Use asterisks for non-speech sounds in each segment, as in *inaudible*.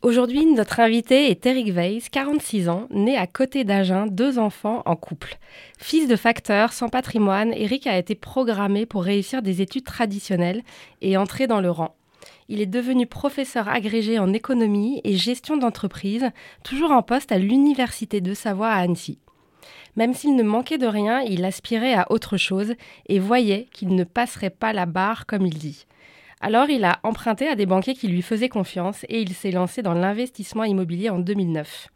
Aujourd'hui, notre invité est Eric Weiss, 46 ans, né à côté d'Agen, deux enfants en couple. Fils de facteur, sans patrimoine, Eric a été programmé pour réussir des études traditionnelles et entrer dans le rang. Il est devenu professeur agrégé en économie et gestion d'entreprise, toujours en poste à l'Université de Savoie à Annecy. Même s'il ne manquait de rien, il aspirait à autre chose et voyait qu'il ne passerait pas la barre comme il dit. Alors il a emprunté à des banquiers qui lui faisaient confiance et il s'est lancé dans l'investissement immobilier en 2009.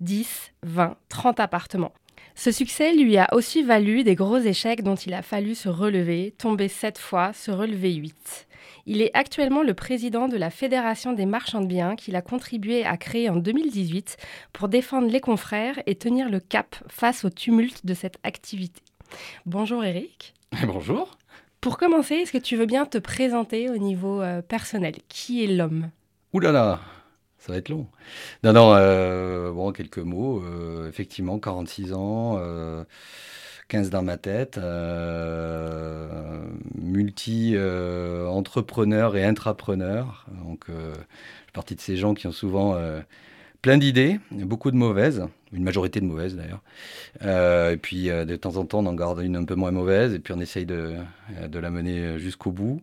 10, 20, 30 appartements. Ce succès lui a aussi valu des gros échecs dont il a fallu se relever, tomber sept fois, se relever huit. Il est actuellement le président de la Fédération des marchands de biens qu'il a contribué à créer en 2018 pour défendre les confrères et tenir le cap face au tumulte de cette activité. Bonjour Eric. *laughs* Bonjour. Pour commencer, est-ce que tu veux bien te présenter au niveau euh, personnel? Qui est l'homme? Ouh là là, ça va être long. Non, non, euh, bon, quelques mots. Euh, effectivement, 46 ans, 15 euh, dans ma tête, multi-entrepreneur et intrapreneur. Donc, je fais partie de ces gens qui ont souvent plein d'idées, beaucoup de mauvaises, une majorité de mauvaises d'ailleurs. et puis, de temps en temps, on en garde une un peu moins mauvaise, et puis on essaye de, de la mener jusqu'au bout.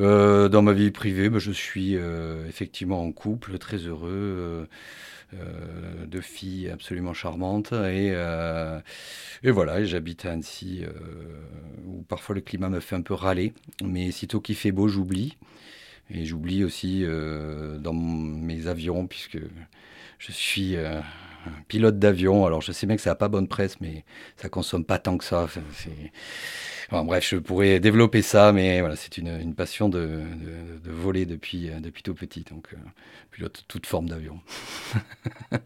Euh, dans ma vie privée, bah, je suis euh, effectivement en couple, très heureux, euh, de filles absolument charmantes. Et, et voilà, j'habite à Annecy, où parfois le climat me fait un peu râler. Mais sitôt qu'il fait beau, j'oublie. Et j'oublie aussi dans mes avions, puisque je suis pilote d'avion. Alors je sais bien que ça n'a pas bonne presse, mais ça consomme pas tant que ça. bref, je pourrais développer ça, mais voilà, c'est une, passion de, voler depuis, euh, depuis tout petit, donc euh, pilote toute forme d'avion. *laughs*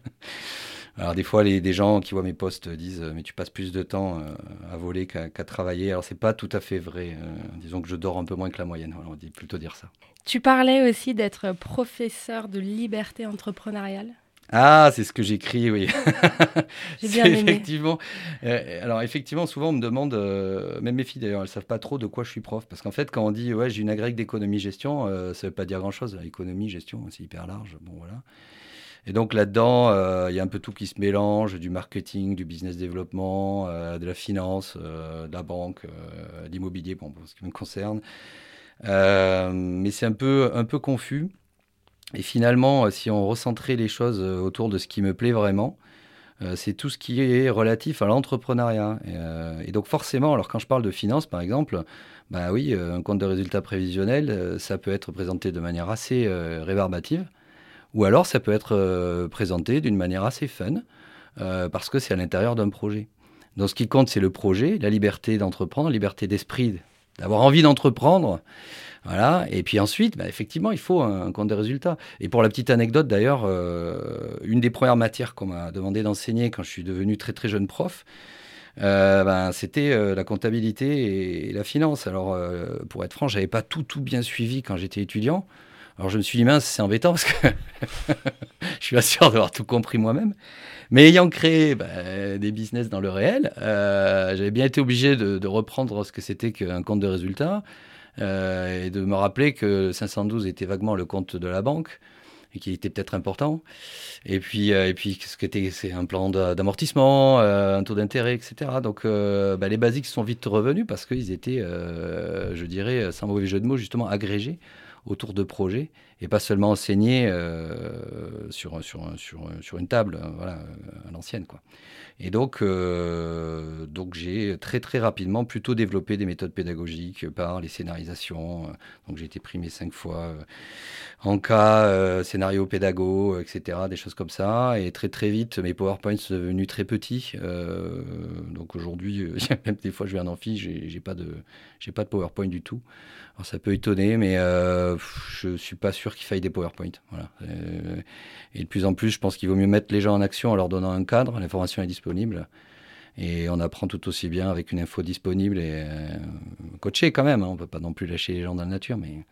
Alors des fois, les, des gens qui voient mes posts disent mais tu passes plus de temps euh, à voler qu'à travailler. Alors c'est pas tout à fait vrai. disons que je dors un peu moins que la moyenne. on dit plutôt dire ça. Tu parlais aussi d'être professeur de liberté entrepreneuriale. Ah, c'est ce que j'écris, oui. J'ai *laughs* bien aimé. Effectivement. Euh, alors, effectivement, souvent, on me demande, euh, même mes filles d'ailleurs, elles ne savent pas trop de quoi je suis prof. Parce qu'en fait, quand on dit, ouais, j'ai une agrègue d'économie-gestion, euh, ça ne veut pas dire grand-chose. Économie, gestion, c'est hyper large. Bon, voilà. Et donc là-dedans, il y a un peu tout qui se mélange, du marketing, du business développement, de la finance, de la banque, d'immobilier, bon, pour ce qui me concerne. Mais c'est un peu, un peu confus. Et finalement, euh, si on recentrait les choses euh, autour de ce qui me plaît vraiment, euh, c'est tout ce qui est relatif à l'entrepreneuriat. Et, donc forcément, alors quand je parle de finance, par exemple, bah oui, un compte de résultat prévisionnel, ça peut être présenté de manière assez rébarbative, ou alors ça peut être présenté d'une manière assez fun, parce que c'est à l'intérieur d'un projet. Donc ce qui compte, c'est le projet, la liberté d'entreprendre, la liberté d'esprit, d'avoir envie d'entreprendre. Voilà. Et puis ensuite, bah, effectivement, il faut un, compte de résultats. Et pour la petite anecdote, d'ailleurs, euh, une des premières matières qu'on m'a demandé d'enseigner quand je suis devenu très très jeune prof, euh, ben, c'était euh, la comptabilité et, la finance. Alors, pour être franc, j'avais pas tout tout bien suivi quand j'étais étudiant. Alors je me suis dit, mince, c'est embêtant parce que *laughs* je suis sûr d'avoir tout compris moi-même. Mais ayant créé ben, des business dans le réel, j'avais bien été obligé de, reprendre ce que c'était qu'un compte de résultats, euh, et de me rappeler que 512 était vaguement le compte de la banque et qui était peut-être important. Et puis, euh, et puis ce qu'était c'est un plan d'amortissement, euh, un taux d'intérêt, etc. Donc bah, les basiques sont vite revenus parce qu'ils étaient, je dirais, sans mauvais jeu de mots, justement agrégés autour de projets et pas seulement enseigner sur, sur, sur, sur, une table, voilà, à l'ancienne. Et donc, euh, donc j'ai très très rapidement plutôt développé des méthodes pédagogiques par les scénarisations. Donc j'ai été primé cinq fois euh, en cas, euh, scénario pédago, etc. Des choses comme ça. Et très très vite, mes PowerPoints sont devenus très petits. donc aujourd'hui, *laughs* même des fois je vais en amphi, j'ai pas de j'ai pas de PowerPoint du tout. Alors ça peut étonner, mais euh, je suis pas sûr qu'il faille des PowerPoint. Voilà. Euh, et de plus en plus, je pense qu'il vaut mieux mettre les gens en action en leur donnant un cadre. L'information est disponible. Et on apprend tout aussi bien avec une info disponible et euh, coaché quand même. Hein. On ne peut pas non plus lâcher les gens dans la nature, mais,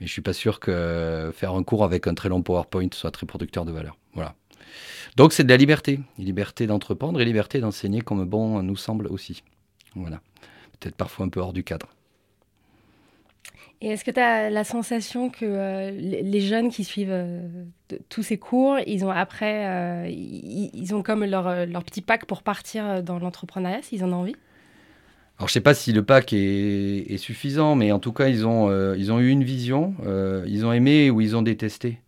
je suis pas sûr que faire un cours avec un très long PowerPoint soit très producteur de valeur. Voilà. Donc c'est de la liberté, liberté d'entreprendre et liberté d'enseigner comme bon nous semble aussi. Voilà. Peut-être parfois un peu hors du cadre. Et est-ce que tu as la sensation que euh, les jeunes qui suivent euh, tous ces cours, ils ont après, euh, ils, ont comme leur, leur, petit pack pour partir dans l'entrepreneuriat, s'ils en ont envie? Alors je sais pas si le pack est, suffisant, mais en tout cas ils ont, ils ont eu une vision, ils ont aimé ou ils ont détesté.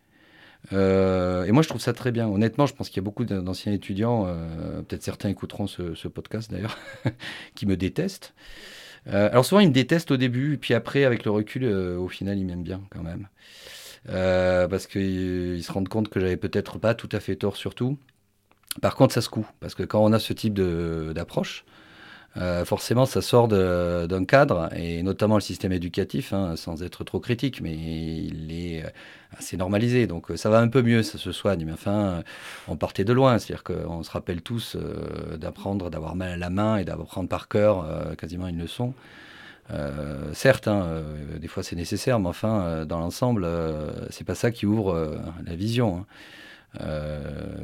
et moi je trouve ça très bien. Honnêtement, je pense qu'il y a beaucoup d'anciens étudiants, peut-être certains écouteront ce podcast d'ailleurs, *laughs* qui me détestent. Euh, alors souvent, ils me détestent au début, puis après, avec le recul, euh, au final, ils m'aiment bien quand même. Euh, parce qu'ils se rendent compte que j'avais peut-être pas tout à fait tort surtout. Par contre, ça se coud, parce que quand on a ce type d'approche, euh, forcément, ça sort d'un cadre, et notamment le système éducatif, hein, sans être trop critique, mais il est assez normalisé. Donc ça va un peu mieux, ça se soigne. Mais enfin, on partait de loin. C'est-à-dire qu'on se rappelle tous euh, d'apprendre, d'avoir mal à la main et d'apprendre par cœur euh, quasiment une leçon. certes, hein, des fois c'est nécessaire, mais enfin, dans l'ensemble, c'est pas ça qui ouvre la vision. Hein.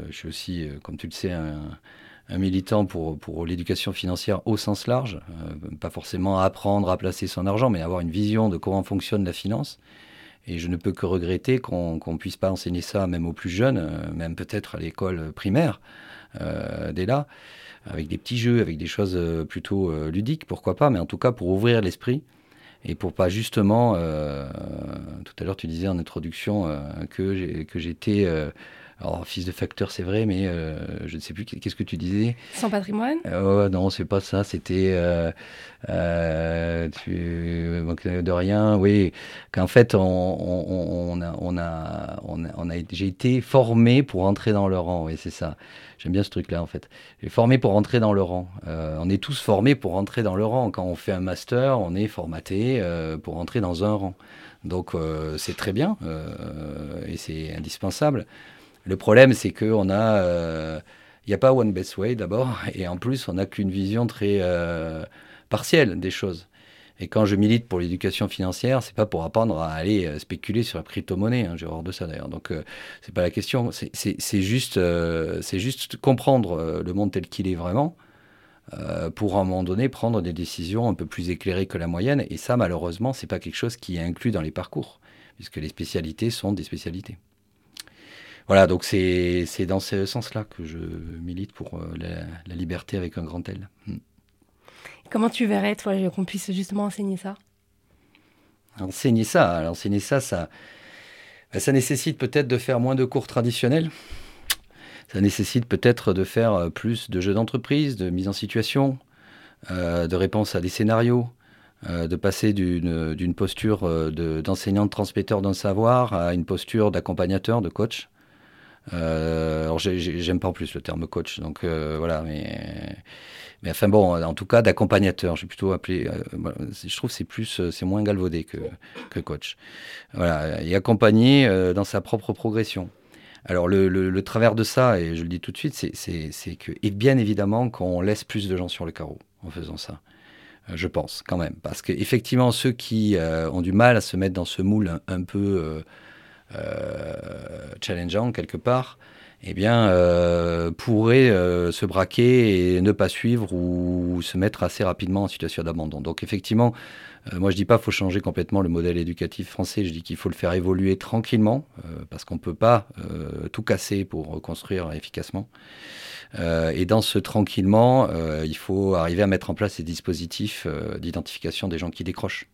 je suis aussi, comme tu le sais, un, un militant pour, l'éducation financière au sens large, euh, pas forcément apprendre à placer son argent, mais avoir une vision de comment fonctionne la finance. Et je ne peux que regretter qu'on ne puisse pas enseigner ça même aux plus jeunes, euh, même peut-être à l'école primaire, euh, dès là, avec des petits jeux, avec des choses plutôt ludiques, pourquoi pas, mais en tout cas pour ouvrir l'esprit et pour pas justement, tout à l'heure tu disais en introduction que j'étais alors, fils de facteur, c'est vrai, mais euh, je ne sais plus, qu'est-ce que tu disais? Sans patrimoine? Euh, Non, c'est pas ça, c'était. Euh, euh tu de rien, oui. Qu'en fait, on, on, a, on, a, on, a, j'ai été formé pour entrer dans le rang, oui, c'est ça. J'aime bien ce truc-là, en fait. J'ai formé pour entrer dans le rang. on est tous formés pour entrer dans le rang. Quand on fait un master, on est formaté pour entrer dans un rang. Donc, c'est très bien et c'est indispensable. Le problème, c'est qu'on a. Il euh, n'y a pas One Best Way d'abord, et en plus, on n'a qu'une vision très euh, partielle des choses. Et quand je milite pour l'éducation financière, c'est pas pour apprendre à aller euh, spéculer sur la crypto-monnaie. Hein, J'ai horreur de ça d'ailleurs. Donc ce c'est pas la question. C'est juste, juste comprendre le monde tel qu'il est vraiment pour à un moment donné prendre des décisions un peu plus éclairées que la moyenne. Et ça, malheureusement, c'est pas quelque chose qui est inclus dans les parcours, puisque les spécialités sont des spécialités. Voilà, donc c'est dans ce sens-là que je milite pour euh, la, liberté avec un grand L. Hmm. Comment tu verrais, toi, qu'on puisse justement enseigner ça? Enseigner ça, enseigner ça, ça, bah, ça nécessite peut-être de faire moins de cours traditionnels. Ça nécessite peut-être de faire euh, plus de jeux d'entreprise, de mise en situation, euh, de réponse à des scénarios, de passer d'une posture d'enseignant, de, transmetteur d'un savoir à une posture d'accompagnateur, de coach. Euh, alors j'aime pas en plus le terme coach, donc euh, voilà, mais enfin bon, en tout cas d'accompagnateur, j'ai plutôt appelé. Euh, je trouve c'est plus, c'est moins galvaudé que coach. Voilà, et accompagner dans sa propre progression. Alors le, travers de ça, et je le dis tout de suite, c'est que et bien évidemment qu'on laisse plus de gens sur le carreau en faisant ça je pense quand même. Parce qu'effectivement, ceux qui ont du mal à se mettre dans ce moule un, peu challengeant quelque part, eh bien, euh, pourrait euh, se braquer et ne pas suivre ou se mettre assez rapidement en situation d'abandon. Donc effectivement, moi je dis pas qu'il faut changer complètement le modèle éducatif français, je dis qu'il faut le faire évoluer tranquillement, parce qu'on ne peut pas tout casser pour construire efficacement. et dans ce tranquillement, il faut arriver à mettre en place ces dispositifs d'identification des gens qui décrochent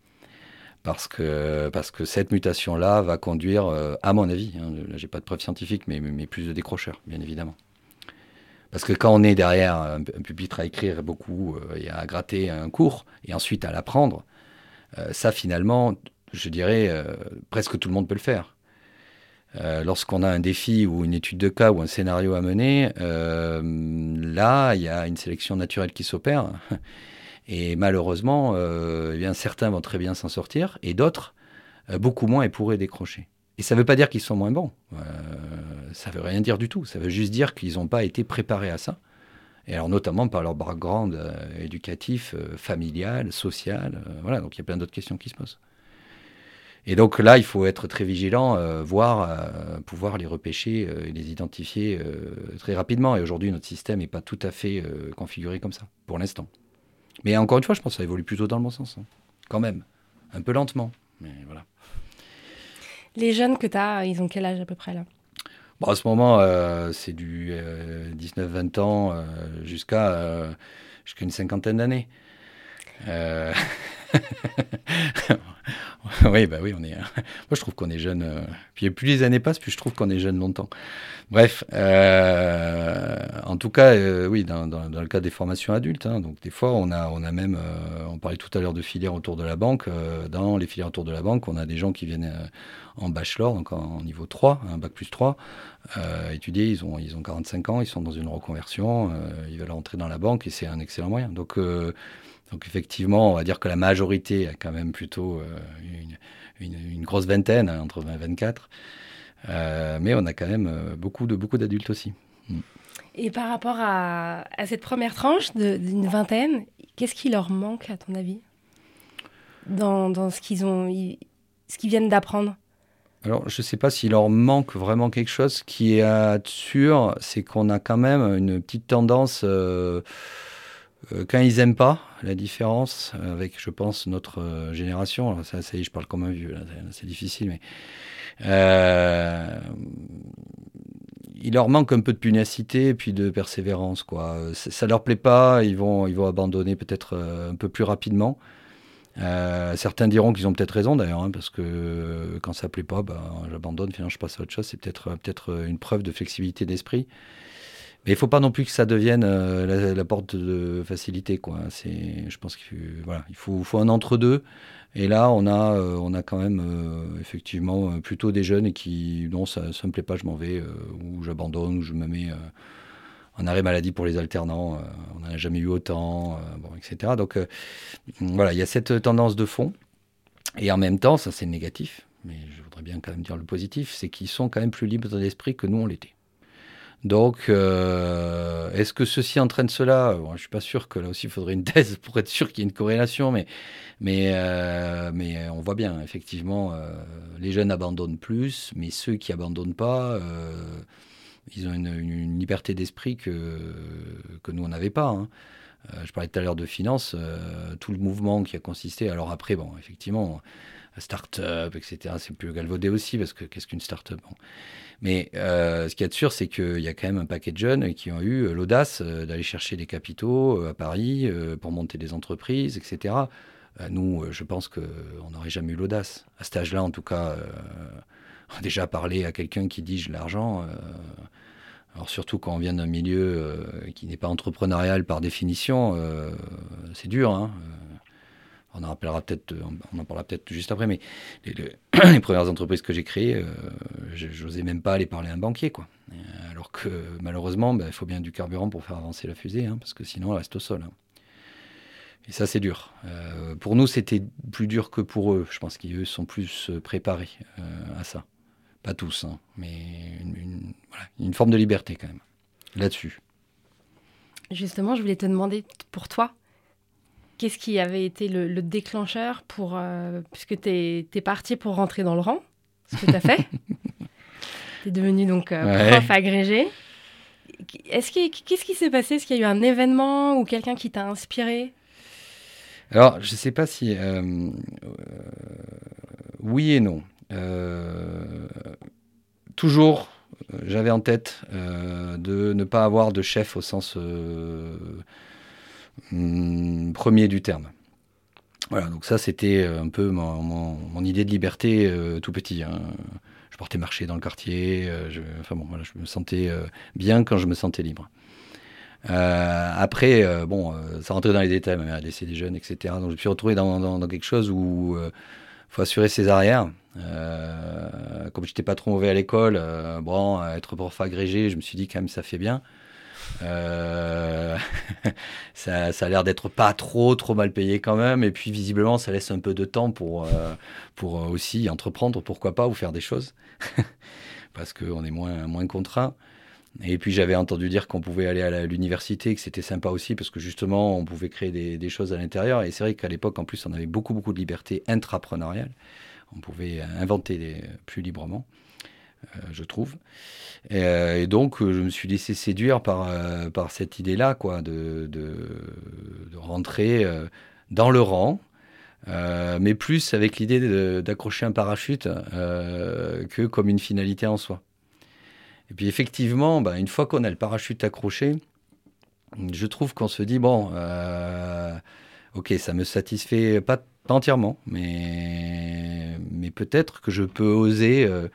parce que, parce que cette mutation-là va conduire, à mon avis, hein, j'ai pas de preuves scientifiques, mais, mais plus de décrocheurs, bien évidemment. Parce que quand on est derrière un, pupitre à écrire beaucoup et à gratter un cours, et ensuite à l'apprendre, ça finalement, je dirais, presque tout le monde peut le faire. Euh, lorsqu'on a un défi ou une étude de cas ou un scénario à mener, euh, là, il y a une sélection naturelle qui s'opère. Et malheureusement, euh, eh certains vont très bien s'en sortir et d'autres, beaucoup moins, et pourraient décrocher. Et ça ne veut pas dire qu'ils sont moins bons. ça ne veut rien dire du tout. Ça veut juste dire qu'ils n'ont pas été préparés à ça. Et alors notamment par leur background éducatif, familial, social. voilà, donc il y a plein d'autres questions qui se posent. Et donc là, il faut être très vigilant, euh, voir, euh, pouvoir les repêcher euh, et les identifier très rapidement. Et aujourd'hui, notre système n'est pas tout à fait configuré comme ça, pour l'instant. Mais encore une fois, je pense que ça évolue plutôt dans le bon sens, hein. quand même. Un peu lentement, mais voilà. Les jeunes que tu as, ils ont quel âge à peu près là? Bon, À ce moment, c'est du 19-20 ans jusqu'à jusqu'à une cinquantaine d'années. *laughs* oui, bah oui, on est. Moi, je trouve qu'on est jeune. Euh, puis plus les années passent, plus je trouve qu'on est jeune longtemps. Bref, euh, en tout cas, euh, oui, dans, le cas des formations adultes, hein, donc des fois, on a, on a même, on parlait tout à l'heure de filières autour de la banque. dans les filières autour de la banque, on a des gens qui viennent en bachelor, donc en, niveau 3, un bac plus 3, étudier. Ils ont, ils ont 45 ans, ils sont dans une reconversion, ils veulent rentrer dans la banque et c'est un excellent moyen. Donc donc effectivement, on va dire que la majorité a quand même plutôt euh, une, grosse vingtaine, hein, entre 20 et 24. Euh, mais on a quand même euh, beaucoup de beaucoup d'adultes aussi. Mm. Et par rapport à, cette première tranche d'une vingtaine, qu'est-ce qui leur manque à ton avis dans, ce qu'ils ont, ce qu'ils viennent d'apprendre? Alors, je ne sais pas s'il leur manque vraiment quelque chose. Ce qui est sûr, c'est qu'on a quand même une petite tendance euh, quand ils n'aiment pas la différence euh, avec, je pense, notre euh, génération, ça, ça y est, je parle comme un vieux, c'est difficile, mais il leur manque un peu de pugnacité et puis de persévérance. Quoi. Ça, ne leur plaît pas, ils vont, ils vont abandonner peut-être un peu plus rapidement. certains diront qu'ils ont peut-être raison d'ailleurs, hein, parce que quand ça plaît pas, ben, j'abandonne, finalement je passe à autre chose. C'est peut-être peut-être une preuve de flexibilité d'esprit. Mais il ne faut pas non plus que ça devienne euh, la, porte de facilité. Je pense qu'il il faut, un entre-deux. Et là, on a, euh, quand même euh, effectivement plutôt des jeunes qui, non, ça ne me plaît pas, je m'en vais, ou j'abandonne, ou je me mets en arrêt maladie pour les alternants. on n'en a jamais eu autant, etc. Donc voilà, il y a cette tendance de fond. Et en même temps, ça c'est négatif, mais je voudrais bien quand même dire le positif, c'est qu'ils sont quand même plus libres d'esprit que nous on l'était. Donc, euh, est-ce que ceci entraîne cela? Je ne suis pas sûr que là aussi, il faudrait une *laughs* thèse pour être sûr qu'il y ait une corrélation, mais, mais, euh, mais on voit bien, effectivement, euh, les jeunes abandonnent plus, mais ceux qui abandonnent pas, ils ont une, liberté d'esprit que, que nous, on n'avait pas. Hein. je parlais tout à l'heure de finance, tout le mouvement qui a consisté, alors après, bon, effectivement, start-up, etc., c'est plus galvaudé aussi, parce que qu'est-ce qu'une start-up mais euh, ce qu'il y a de sûr, c'est qu'il y a quand même un paquet de jeunes qui ont eu euh, l'audace euh, d'aller chercher des capitaux à Paris pour monter des entreprises, etc. nous, je pense qu'on n'aurait jamais eu l'audace. À cet âge-là, en tout cas, *laughs* déjà parlé à quelqu'un qui dit j'ai l'argent. alors surtout quand on vient d'un milieu qui n'est pas entrepreneurial par définition, c'est dur. Hein on en peut-être, euh, on en parlera peut-être juste après, mais les, *clears throat* premières entreprises que j'ai créées, euh, j'osais même pas aller parler à un banquier, quoi. Euh, alors que malheureusement, ben, il faut bien du carburant pour faire avancer la fusée, hein, parce que sinon elle reste au sol. Hein. Et ça, c'est dur. pour nous, c'était plus dur que pour eux. Je pense qu'eux sont plus préparés à ça. Pas tous, hein, mais une forme de liberté quand même là-dessus. Justement, je voulais te demander pour toi, Qu'est-ce qui avait été le, déclencheur pour. Euh, puisque tu es, parti pour rentrer dans le rang, ce que tu as fait. *laughs* tu es devenu donc euh, prof agrégé. Est-ce qu'est-ce qui s'est passé? Est-ce qu'il y a eu un événement ou quelqu'un qui t'a inspiré? Alors, je ne sais pas si. Euh, oui et non. toujours, j'avais en tête de ne pas avoir de chef au sens premier du terme. Voilà, donc ça c'était un peu mon, idée de liberté tout petit. Hein. Je portais marcher dans le quartier, je, enfin bon, je me sentais bien quand je me sentais libre. après, bon, ça rentrait dans les détails, ma mère a laissé des jeunes, etc. Donc je me suis retrouvé dans, quelque chose où faut assurer ses arrières. Euh, comme j'étais pas trop mauvais à l'école, euh, bon, être prof agrégé, je me suis dit quand même ça fait bien. Euh, *laughs* ça, a l'air d'être pas trop trop mal payé quand même. Et puis visiblement, ça laisse un peu de temps pour, pour aussi entreprendre, pourquoi pas, ou faire des choses. *laughs* Parce qu'on est moins, moins contraint. Et puis j'avais entendu dire qu'on pouvait aller à l'université, que c'était sympa aussi, parce que justement, on pouvait créer des, choses à l'intérieur. Et c'est vrai qu'à l'époque, en plus, on avait beaucoup, beaucoup de liberté intrapreneuriale. On pouvait inventer plus librement, euh, je trouve. Et, euh, donc, je me suis laissé séduire par, euh, par cette idée-là, quoi, de, de, rentrer dans le rang. mais plus avec l'idée d'accrocher un parachute que comme une finalité en soi. Et puis effectivement, bah, une fois qu'on a le parachute accroché, je trouve qu'on se dit, bon, euh, ok, ça me satisfait pas, entièrement, mais, mais peut-être que je peux oser euh,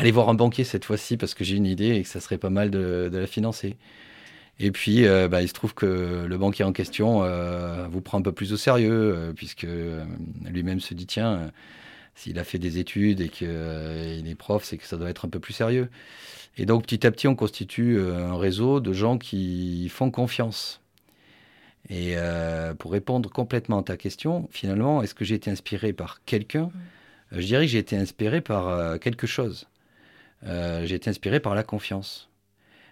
aller voir un banquier cette fois-ci parce que j'ai une idée et que ça serait pas mal de, la financer. Et puis, euh, bah, il se trouve que le banquier en question vous prend un peu plus au sérieux, puisque lui-même se dit, tiens, s'il a fait des études et qu'il est prof, c'est que ça doit être un peu plus sérieux. Et donc petit à petit, on constitue euh, un réseau de gens qui font confiance. Et euh, pour répondre complètement à ta question, finalement, est-ce que j'ai été inspiré par quelqu'un? Mmh. Je dirais que j'ai été inspiré par euh, quelque chose. J'ai été inspiré par la confiance.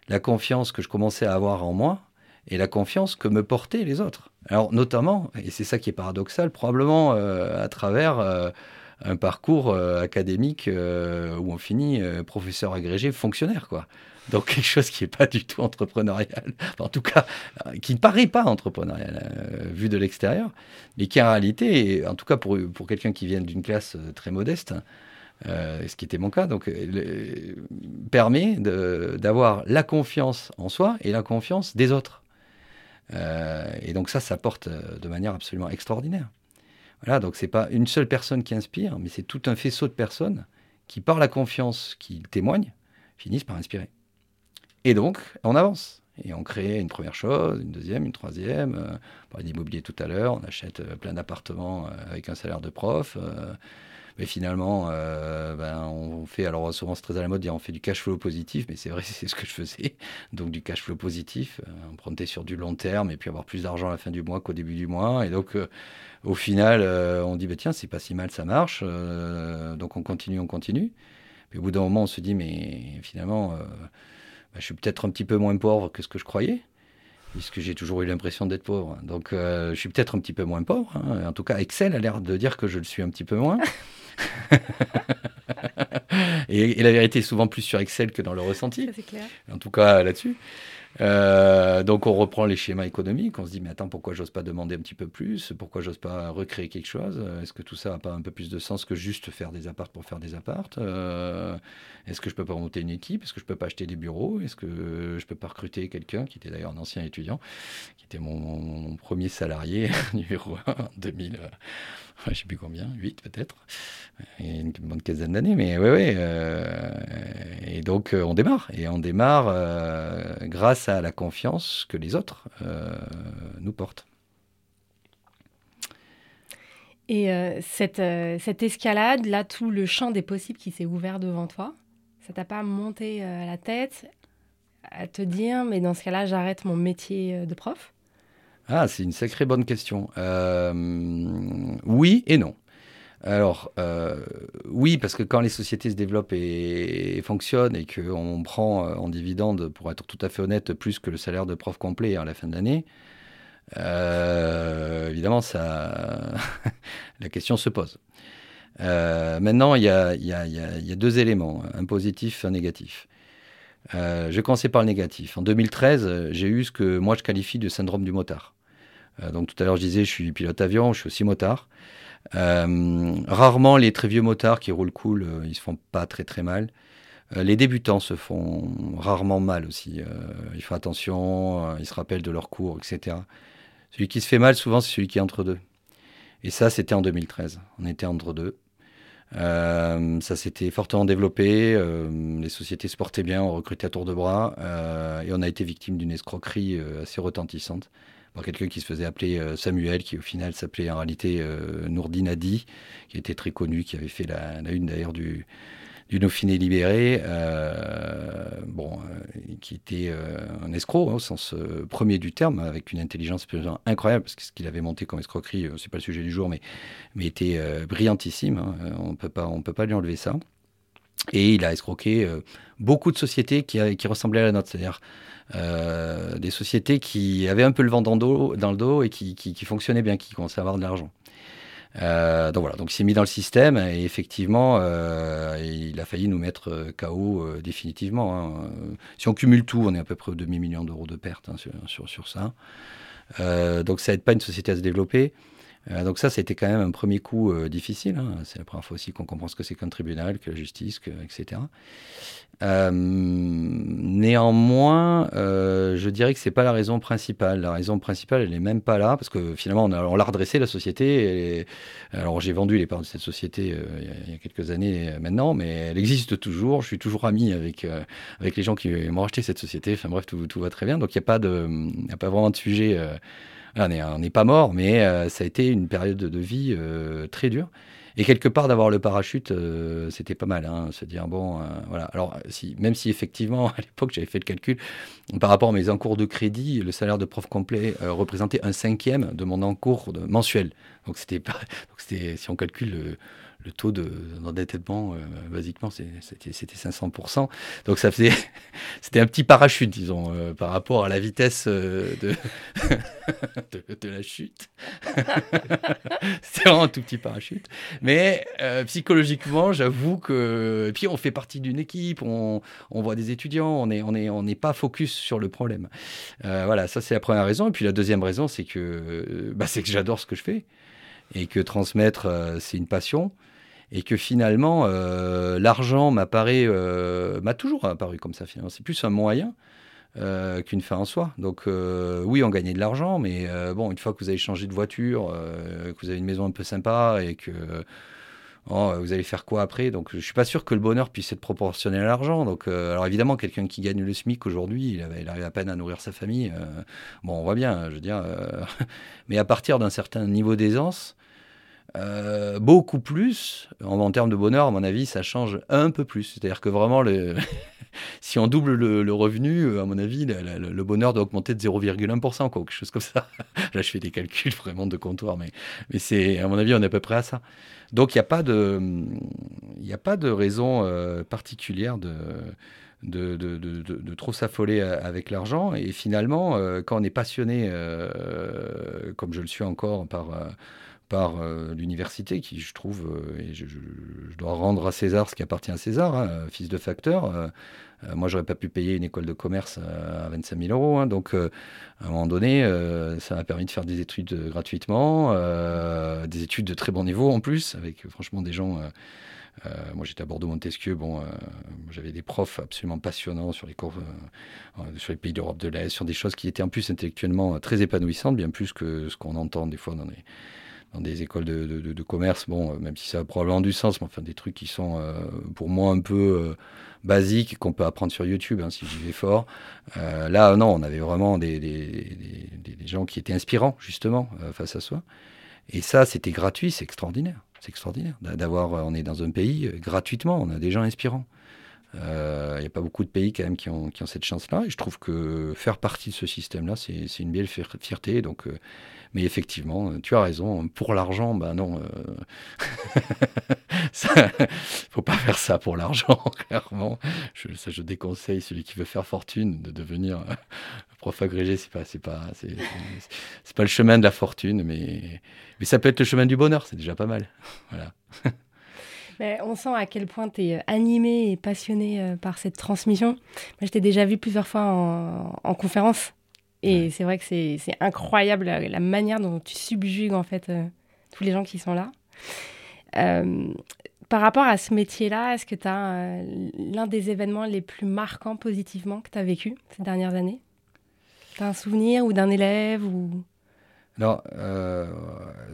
La confiance que je commençais à avoir en moi et la confiance que me portaient les autres. Alors notamment, et c'est ça qui est paradoxal, probablement à travers un parcours euh, académique euh, où on finit euh, professeur agrégé fonctionnaire, quoi. Donc *laughs* quelque chose qui n'est pas du tout entrepreneurial, en tout cas qui ne paraît pas entrepreneurial vu de l'extérieur, mais qui en réalité, en tout cas pour quelqu'un qui vient d'une classe très modeste, ce qui était mon cas, donc permet d'avoir la confiance en soi et la confiance des autres. et donc ça, ça porte de manière absolument extraordinaire. Voilà, donc c'est pas une seule personne qui inspire, mais c'est tout un faisceau de personnes qui, par la confiance qu'ils témoignent, finissent par inspirer. Et donc, on avance. Et on crée une première chose, une deuxième, une troisième. Euh, on parlait d'immobilier tout à l'heure, on achète euh, plein d'appartements euh, avec un salaire de prof. mais finalement, ben, on fait, alors souvent c'est très à la mode, on fait du cash flow positif, mais c'est vrai, *laughs* c'est ce que je faisais. Donc du cash flow positif, emprunter sur du long terme et puis avoir plus d'argent à la fin du mois qu'au début du mois. Et donc, au final, euh, on dit, bah, tiens, c'est pas si mal, ça marche. Euh, donc on continue, on continue. Puis au bout d'un moment, on se dit, mais finalement, euh, bah, je suis peut-être un petit peu moins pauvre que ce que je croyais, puisque j'ai toujours eu l'impression d'être pauvre. Donc je suis peut-être un petit peu moins pauvre. Hein. En tout cas, Excel a l'air de dire que je le suis un petit peu moins. *laughs* et, la vérité est souvent plus sur Excel que dans le ressenti. clair. En tout cas, là-dessus. Euh, donc on reprend les schémas économiques, on se dit mais attends pourquoi j'ose pas demander un petit peu plus, pourquoi j'ose pas recréer quelque chose, est-ce que tout ça a pas un peu plus de sens que juste faire des apparts pour faire des apparts, euh, est-ce que je peux pas monter une équipe, est-ce que je peux pas acheter des bureaux, est-ce que je peux pas recruter quelqu'un qui était d'ailleurs un ancien étudiant, qui était mon, premier salarié *laughs* numéro 1 en 2000 je ne sais plus combien, 8 peut-être, une bonne quinzaine d'années, mais oui, oui. Euh, et donc euh, on démarre, et on démarre euh, grâce à la confiance que les autres nous portent. Et cette, cette, escalade, là, tout le champ des possibles qui s'est ouvert devant toi, ça t'a pas monté à la tête à te dire, mais dans ce cas-là, j'arrête mon métier de prof? Ah, c'est une sacrée bonne question. Euh, oui et non. Alors, euh, oui, parce que quand les sociétés se développent et, fonctionnent et qu'on prend euh, en dividende, pour être tout à fait honnête, plus que le salaire de prof complet à la fin de l'année, évidemment, *laughs* la question se pose. maintenant, il y, y a, deux éléments, un positif et un négatif. je vais commencer par le négatif. En 2013, j'ai eu ce que moi je qualifie de syndrome du motard. Euh, donc tout à l'heure, je disais, je suis pilote avion, je suis aussi motard. Euh, rarement, les très vieux motards qui roulent cool, euh, ils se font pas très très mal. les débutants se font rarement mal aussi. ils font attention, ils se rappellent de leur cours, etc. Celui qui se fait mal, souvent, c'est celui qui est entre deux. Et ça, c'était en 2013. On était entre deux. Ça s'était fortement développé, les sociétés se portaient bien, on recrutait à tour de bras, et on a été victime d'une escroquerie assez retentissante par quelqu'un qui se faisait appeler Samuel, qui au final s'appelait en réalité Nourdine Adi, qui était très connu, qui avait fait la, une d'ailleurs du, du Dauphiné libéré, euh, bon, euh, qui était euh, un escroc hein, au sens premier du terme, avec une intelligence incroyable, parce que ce qu'il avait monté comme escroquerie, c'est pas le sujet du jour, mais, mais était brillantissime. Hein, on peut pas, on peut pas lui enlever ça. Et il a escroqué beaucoup de sociétés qui, qui ressemblaient à la nôtre, c'est-à-dire des sociétés qui avaient un peu le vent dans, le dos et qui, fonctionnaient bien, qui commençaient à avoir de l'argent. Euh, donc voilà, donc il s'est mis dans le système et effectivement, euh, il a failli nous mettre euh, KO définitivement. Hein. Si on cumule tout, on est à peu près au demi-million d'euros de pertes hein, sur, sur, ça. donc ça n'aide pas une société à se développer. Donc ça, c'était quand même un premier coup difficile. Hein. C'est la première fois aussi qu'on comprend ce que c'est qu'un tribunal, que la justice, etc. Euh, néanmoins, euh, je dirais que c'est pas la raison principale. La raison principale, elle est même pas là, parce que finalement, on, l'a redressé la société. alors, j'ai vendu les parts de cette société euh, il, y a, quelques années maintenant, mais elle existe toujours. Je suis toujours ami avec avec les gens qui m'ont acheté cette société. Enfin bref, tout, va très bien. Donc, il n'y a a pas vraiment de sujet. On n'est pas mort, mais ça a été une période de vie très dure. Et quelque part, d'avoir le parachute, euh, c'était pas mal. Hein, se dire, bon, euh, voilà. Alors, si, même si effectivement, *laughs* à l'époque, j'avais fait le calcul, par rapport à mes encours de crédit, le salaire de prof complet euh, représentait un cinquième de mon encours mensuel. Donc, c'était. *laughs* Donc, c'était, si on calcule le taux d'endettement, euh, basiquement, c'était 500%. Donc ça faisait, *laughs* c'était un petit parachute, disons, euh, par rapport à la vitesse euh, de, *laughs* de, la chute. c'était vraiment un tout petit parachute. Mais psychologiquement, j'avoue que, puis on fait partie d'une équipe, on, on, voit des étudiants, on n'est on est, on n'est pas focus sur le problème. voilà, ça c'est la première raison. Et puis la deuxième raison, c'est que, bah, c'est que j'adore ce que je fais et que transmettre, c'est une passion et que finalement euh, l'argent euh, m'a toujours apparu comme ça finalement. C'est plus un moyen euh, qu'une fin en soi. Donc oui, on gagnait de l'argent, mais bon, une fois que vous avez changé de voiture, que vous avez une maison un peu sympa et que oh, vous allez faire quoi après? Donc je suis pas sûr que le bonheur puisse être proportionnel à l'argent. Donc alors évidemment, quelqu'un qui gagne le SMIC aujourd'hui, il, arrive à peine à nourrir sa famille. bon, on voit bien, je veux dire. *laughs* mais à partir d'un certain niveau d'aisance, euh, beaucoup plus. En, termes de bonheur, à mon avis, ça change un peu plus. C'est-à-dire que vraiment, le si on double le, revenu, euh, à mon avis, le, bonheur doit augmenter de 0,1%, quoi, quelque chose comme ça. *laughs* Là, je fais des calculs vraiment de comptoir, mais, c'est, à mon avis, on est à peu près à ça. Donc, il n'y a, pas de, a pas de raison euh, particulière de, de, de, de, trop s'affoler avec l'argent. Et finalement, quand on est passionné, comme je le suis encore par par euh, l'université, qui je trouve, euh, et je, dois rendre à César ce qui appartient à César, hein, fils de facteur. Euh, moi, j'aurais pas pu payer une école de commerce à 25 000 euros. Hein, donc, à un moment donné, ça m'a permis de faire des études gratuitement, des études de très bon niveau en plus, avec franchement des gens. moi, j'étais à Bordeaux-Montesquieu. Bon, j'avais des profs absolument passionnants sur les cours, sur les pays d'Europe de l'Est, sur des choses qui étaient en plus intellectuellement très épanouissantes, bien plus que ce qu'on entend des fois dans les dans des écoles de, commerce, bon, euh, même si ça a probablement du sens, mais enfin des trucs qui sont euh, pour moi un peu euh, basiques qu'on peut apprendre sur YouTube hein, si j'y vais fort. là, non, on avait vraiment des, des, des, gens qui étaient inspirants justement face à soi. Et ça, c'était gratuit, c'est extraordinaire. C'est extraordinaire d'avoir, on est dans un pays gratuitement, on a des gens inspirants. Il n'y a pas beaucoup de pays quand même qui ont, cette chance-là. Et je trouve que faire partie de ce système-là, c'est une belle fierté. Donc, mais effectivement, tu as raison. Pour l'argent, ben non. Euh... *laughs* faut pas faire ça pour l'argent, *laughs* clairement. Je, je déconseille celui qui veut faire fortune de devenir euh, prof agrégé. C'est pas, c'est pas, c'est pas le chemin de la fortune, mais, mais ça peut être le chemin du bonheur. C'est déjà pas mal. Voilà. *laughs* Mais on sent à quel point tu es animé et passionné euh, par cette transmission. Moi, je t'ai déjà vu plusieurs fois en, en conférence et c'est vrai que c'est incroyable la, manière dont tu subjugues en fait euh, tous les gens qui sont là. Euh, par rapport à ce métier-là, est-ce que tu as euh, l'un des événements les plus marquants positivement que tu as vécu ces dernières années? Tu as un souvenir ou d'un élève ou... Alors, euh,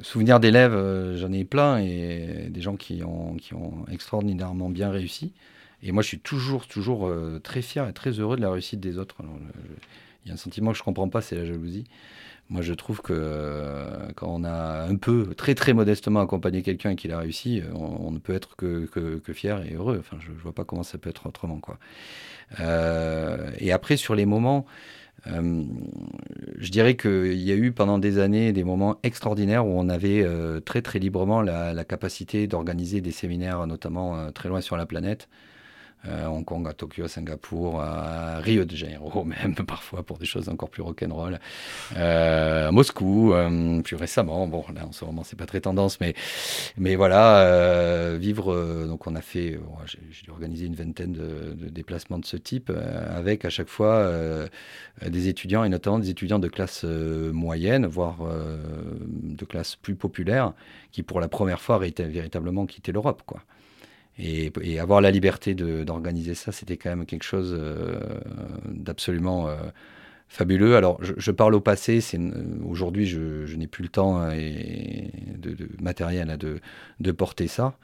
souvenirs d'élèves, euh, j'en ai plein et des gens qui ont, qui ont extraordinairement bien réussi. Et moi, je suis toujours, toujours euh, très fier et très heureux de la réussite des autres. Il y a un sentiment que je ne comprends pas, c'est la jalousie. Moi, je trouve que quand on a un peu, très très modestement accompagné quelqu'un et qu'il a réussi, on, ne peut être que, que, fier et heureux. Enfin, je ne vois pas comment ça peut être autrement. Quoi. et après, sur les moments, je dirais qu'il y a eu pendant des années des moments extraordinaires où on avait euh, très très librement la capacité d'organiser des séminaires, notamment euh, très loin sur la planète, à Hong Kong, à Tokyo, à Singapour, à Rio de Janeiro *laughs* même parfois pour des choses encore plus rock'n'roll, euh, à Moscou, euh, plus récemment. Bon, là en ce moment c'est pas très tendance, mais mais voilà, euh, vivre. donc on a fait, j'ai organisé une vingtaine de, de, déplacements de ce type avec à chaque fois des étudiants et notamment des étudiants de classe moyenne, voire de classe plus populaire, qui pour la première fois véritablement quitté l'Europe, quoi. Et, avoir la liberté d'organiser ça, c'était quand même quelque chose euh, d'absolument euh, fabuleux. Alors, je, parle au passé. Aujourd'hui, je, n'ai plus le temps hein, et de, matériel de, de, porter ça.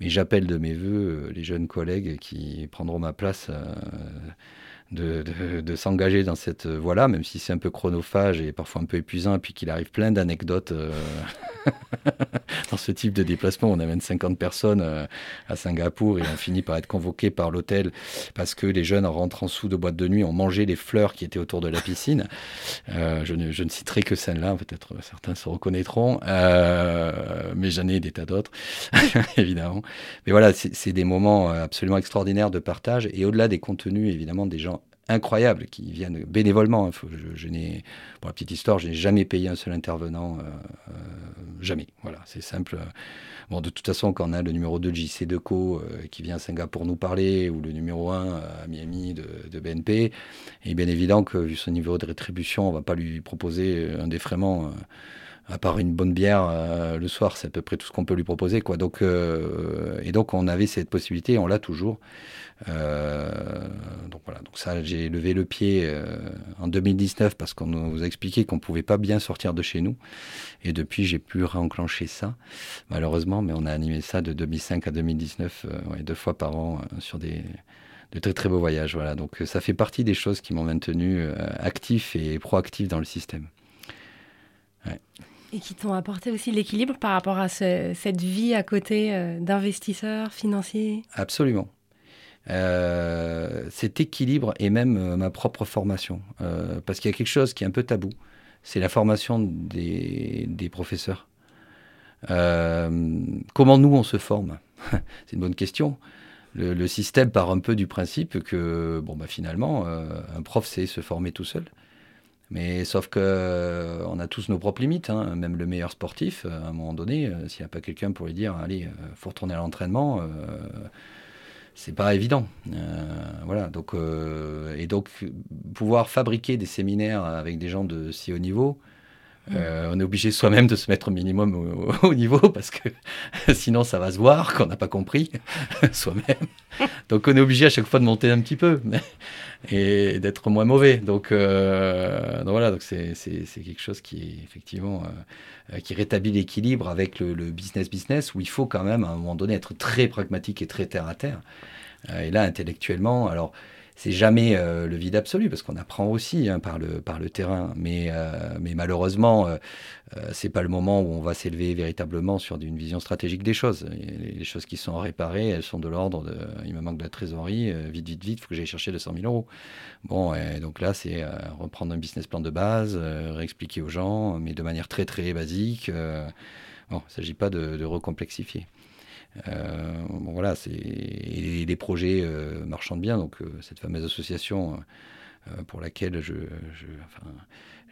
Mais j'appelle de mes voeux euh, les jeunes collègues qui prendront ma place de, s'engager dans cette voie-là, même si c'est un peu chronophage et parfois un peu épuisant, et puis qu'il arrive plein d'anecdotes euh, *laughs* dans ce type de déplacement. On amène 50 personnes euh, à Singapour et on finit par être convoqué par l'hôtel parce que les jeunes, en rentrant sous de boîte de nuit, ont mangé les fleurs qui étaient autour de la piscine. Euh, je, ne, je, ne, citerai que celle-là, peut-être certains se reconnaîtront, mais j'en ai des tas d'autres, *laughs* évidemment. Mais voilà, c'est des moments absolument extraordinaires de partage et au-delà des contenus, évidemment, des gens incroyables qui viennent bénévolement. Hein. je, n'ai, pour la petite histoire, je n'ai jamais payé un seul intervenant, euh, euh, jamais. Voilà, c'est simple. Bon, de toute façon, quand on a le numéro 2 de JC Deco euh, qui vient à Singapour nous parler, ou le numéro 1 à Miami de, BNP, il est bien évident que vu son niveau de rétribution, on ne va pas lui proposer un défraiement à part une bonne bière le soir, c'est à peu près tout ce qu'on peut lui proposer. Donc, et donc, on avait cette possibilité, on l'a toujours. Euh, donc voilà, ça, j'ai levé le pied euh, en 2019 parce qu'on nous a expliqué qu'on pouvait pas bien sortir de chez nous. Et depuis, j'ai pu réenclencher ça, malheureusement, mais on a animé ça de 2005 à 2019, euh, deux fois par an sur des de très très beaux voyages. Voilà, donc ça fait partie des choses qui m'ont maintenu actif et proactif dans le système. Et qui t'ont apporté aussi l'équilibre par rapport à cette vie à côté d'investisseurs financiers Absolument. Euh, cet équilibre et même euh, ma propre formation. Euh, parce qu'il y a quelque chose qui est un peu tabou, c'est la formation des, professeurs. comment nous, on se forme? *laughs* C'est une bonne question. Le, système part un peu du principe que, bon, bah, finalement, un prof sait se former tout seul. Mais sauf que on a tous nos propres limites, hein. même le meilleur sportif, à un moment donné, s'il n'y a pas quelqu'un pour lui dire, allez, faut retourner à l'entraînement, c'est pas évident. Euh, voilà, donc, euh, et donc pouvoir fabriquer des séminaires avec des gens de si haut niveau, euh, on est obligé soi-même de se mettre au minimum au, niveau *laughs* parce que *laughs* sinon ça va se voir qu'on n'a pas compris *laughs* soi-même. Donc on est obligé à chaque fois de monter un petit peu et d'être moins mauvais. Donc, donc voilà, donc c'est quelque chose qui effectivement euh, qui rétablit l'équilibre avec le, business business où il faut quand même à un moment donné être très pragmatique et très terre à terre. Euh, et là, intellectuellement, alors c'est jamais euh, le vide absolu parce qu'on apprend aussi hein, par, le, terrain. Mais, mais malheureusement, c'est pas le moment où on va s'élever véritablement sur une vision stratégique des choses. Les, choses qui sont réparées, elles sont de l'ordre de il me manque de la trésorerie, vite, vite, vite, faut que j'aille chercher 200 000 euros. Bon, et donc là, c'est reprendre un business plan de base, réexpliquer aux gens, mais de manière très, très basique. bon, il ne s'agit pas de recomplexifier. Euh, voilà, c'est et les projets euh, marchandent bien. Donc euh, cette fameuse association pour laquelle je,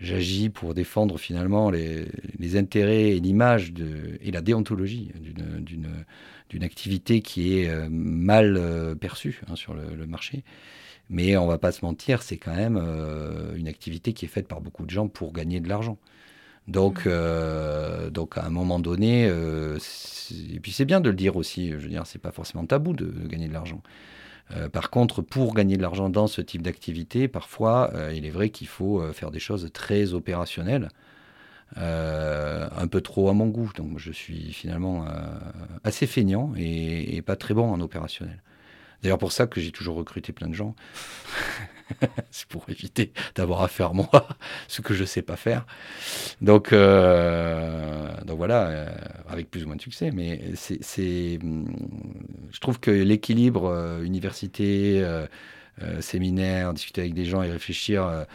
j'agis pour défendre finalement les, les intérêts et l'image et la déontologie d'une, d'une, activité qui est mal perçue hein, sur le, marché. Mais on va pas se mentir, c'est quand même une activité qui est faite par beaucoup de gens pour gagner de l'argent. Donc, euh, donc à un moment donné, euh, et puis c'est bien de le dire aussi, je veux dire, c'est pas forcément tabou de, gagner de l'argent. Euh, par contre, pour gagner de l'argent dans ce type d'activité, parfois, il est vrai qu'il faut faire des choses très opérationnelles. un peu trop à mon goût. Donc je suis finalement assez feignant et, pas très bon en opérationnel. D'ailleurs pour ça que j'ai toujours recruté plein de gens. *laughs* c'est pour éviter d'avoir à faire moi *laughs* ce que je ne sais pas faire. Donc, euh, donc voilà, euh, avec plus ou moins de succès. Mais c'est, hum, je trouve que l'équilibre euh, université, séminaire, discuter avec des gens et réfléchir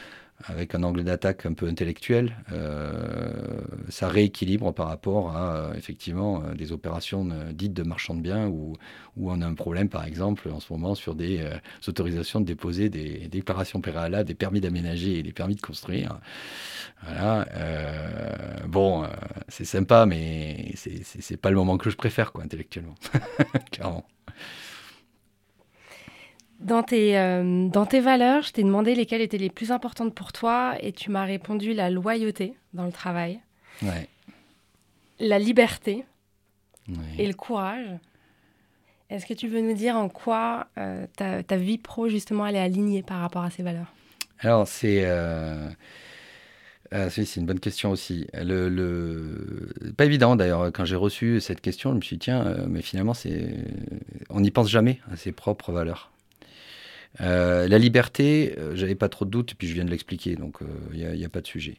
avec un angle d'attaque un peu intellectuel, euh, ça rééquilibre par rapport à euh, effectivement euh, des opérations dites de marchand de biens où, on a un problème par exemple en ce moment sur des autorisations de déposer des, déclarations préalables, des permis d'aménager et des permis de construire. Voilà. bon, c'est sympa, mais c'est pas le moment que je préfère quoi intellectuellement, *laughs* clairement. Dans tes, euh, dans tes valeurs, je t'ai demandé lesquelles étaient les plus importantes pour toi et tu m'as répondu la loyauté dans le travail, la liberté et le courage. Est-ce que tu veux nous dire en quoi euh, ta, ta, vie pro, justement, elle est alignée par rapport à ces valeurs? Alors, c'est... Euh... c'est une bonne question aussi. Le, le... Pas évident d'ailleurs. Quand j'ai reçu cette question, je me suis dit, tiens, euh, mais finalement, c'est... on n'y pense jamais à ses propres valeurs. Euh, la liberté, euh, j'avais pas trop de doutes, puis je viens de l'expliquer, donc il euh, n'y a, pas de sujet.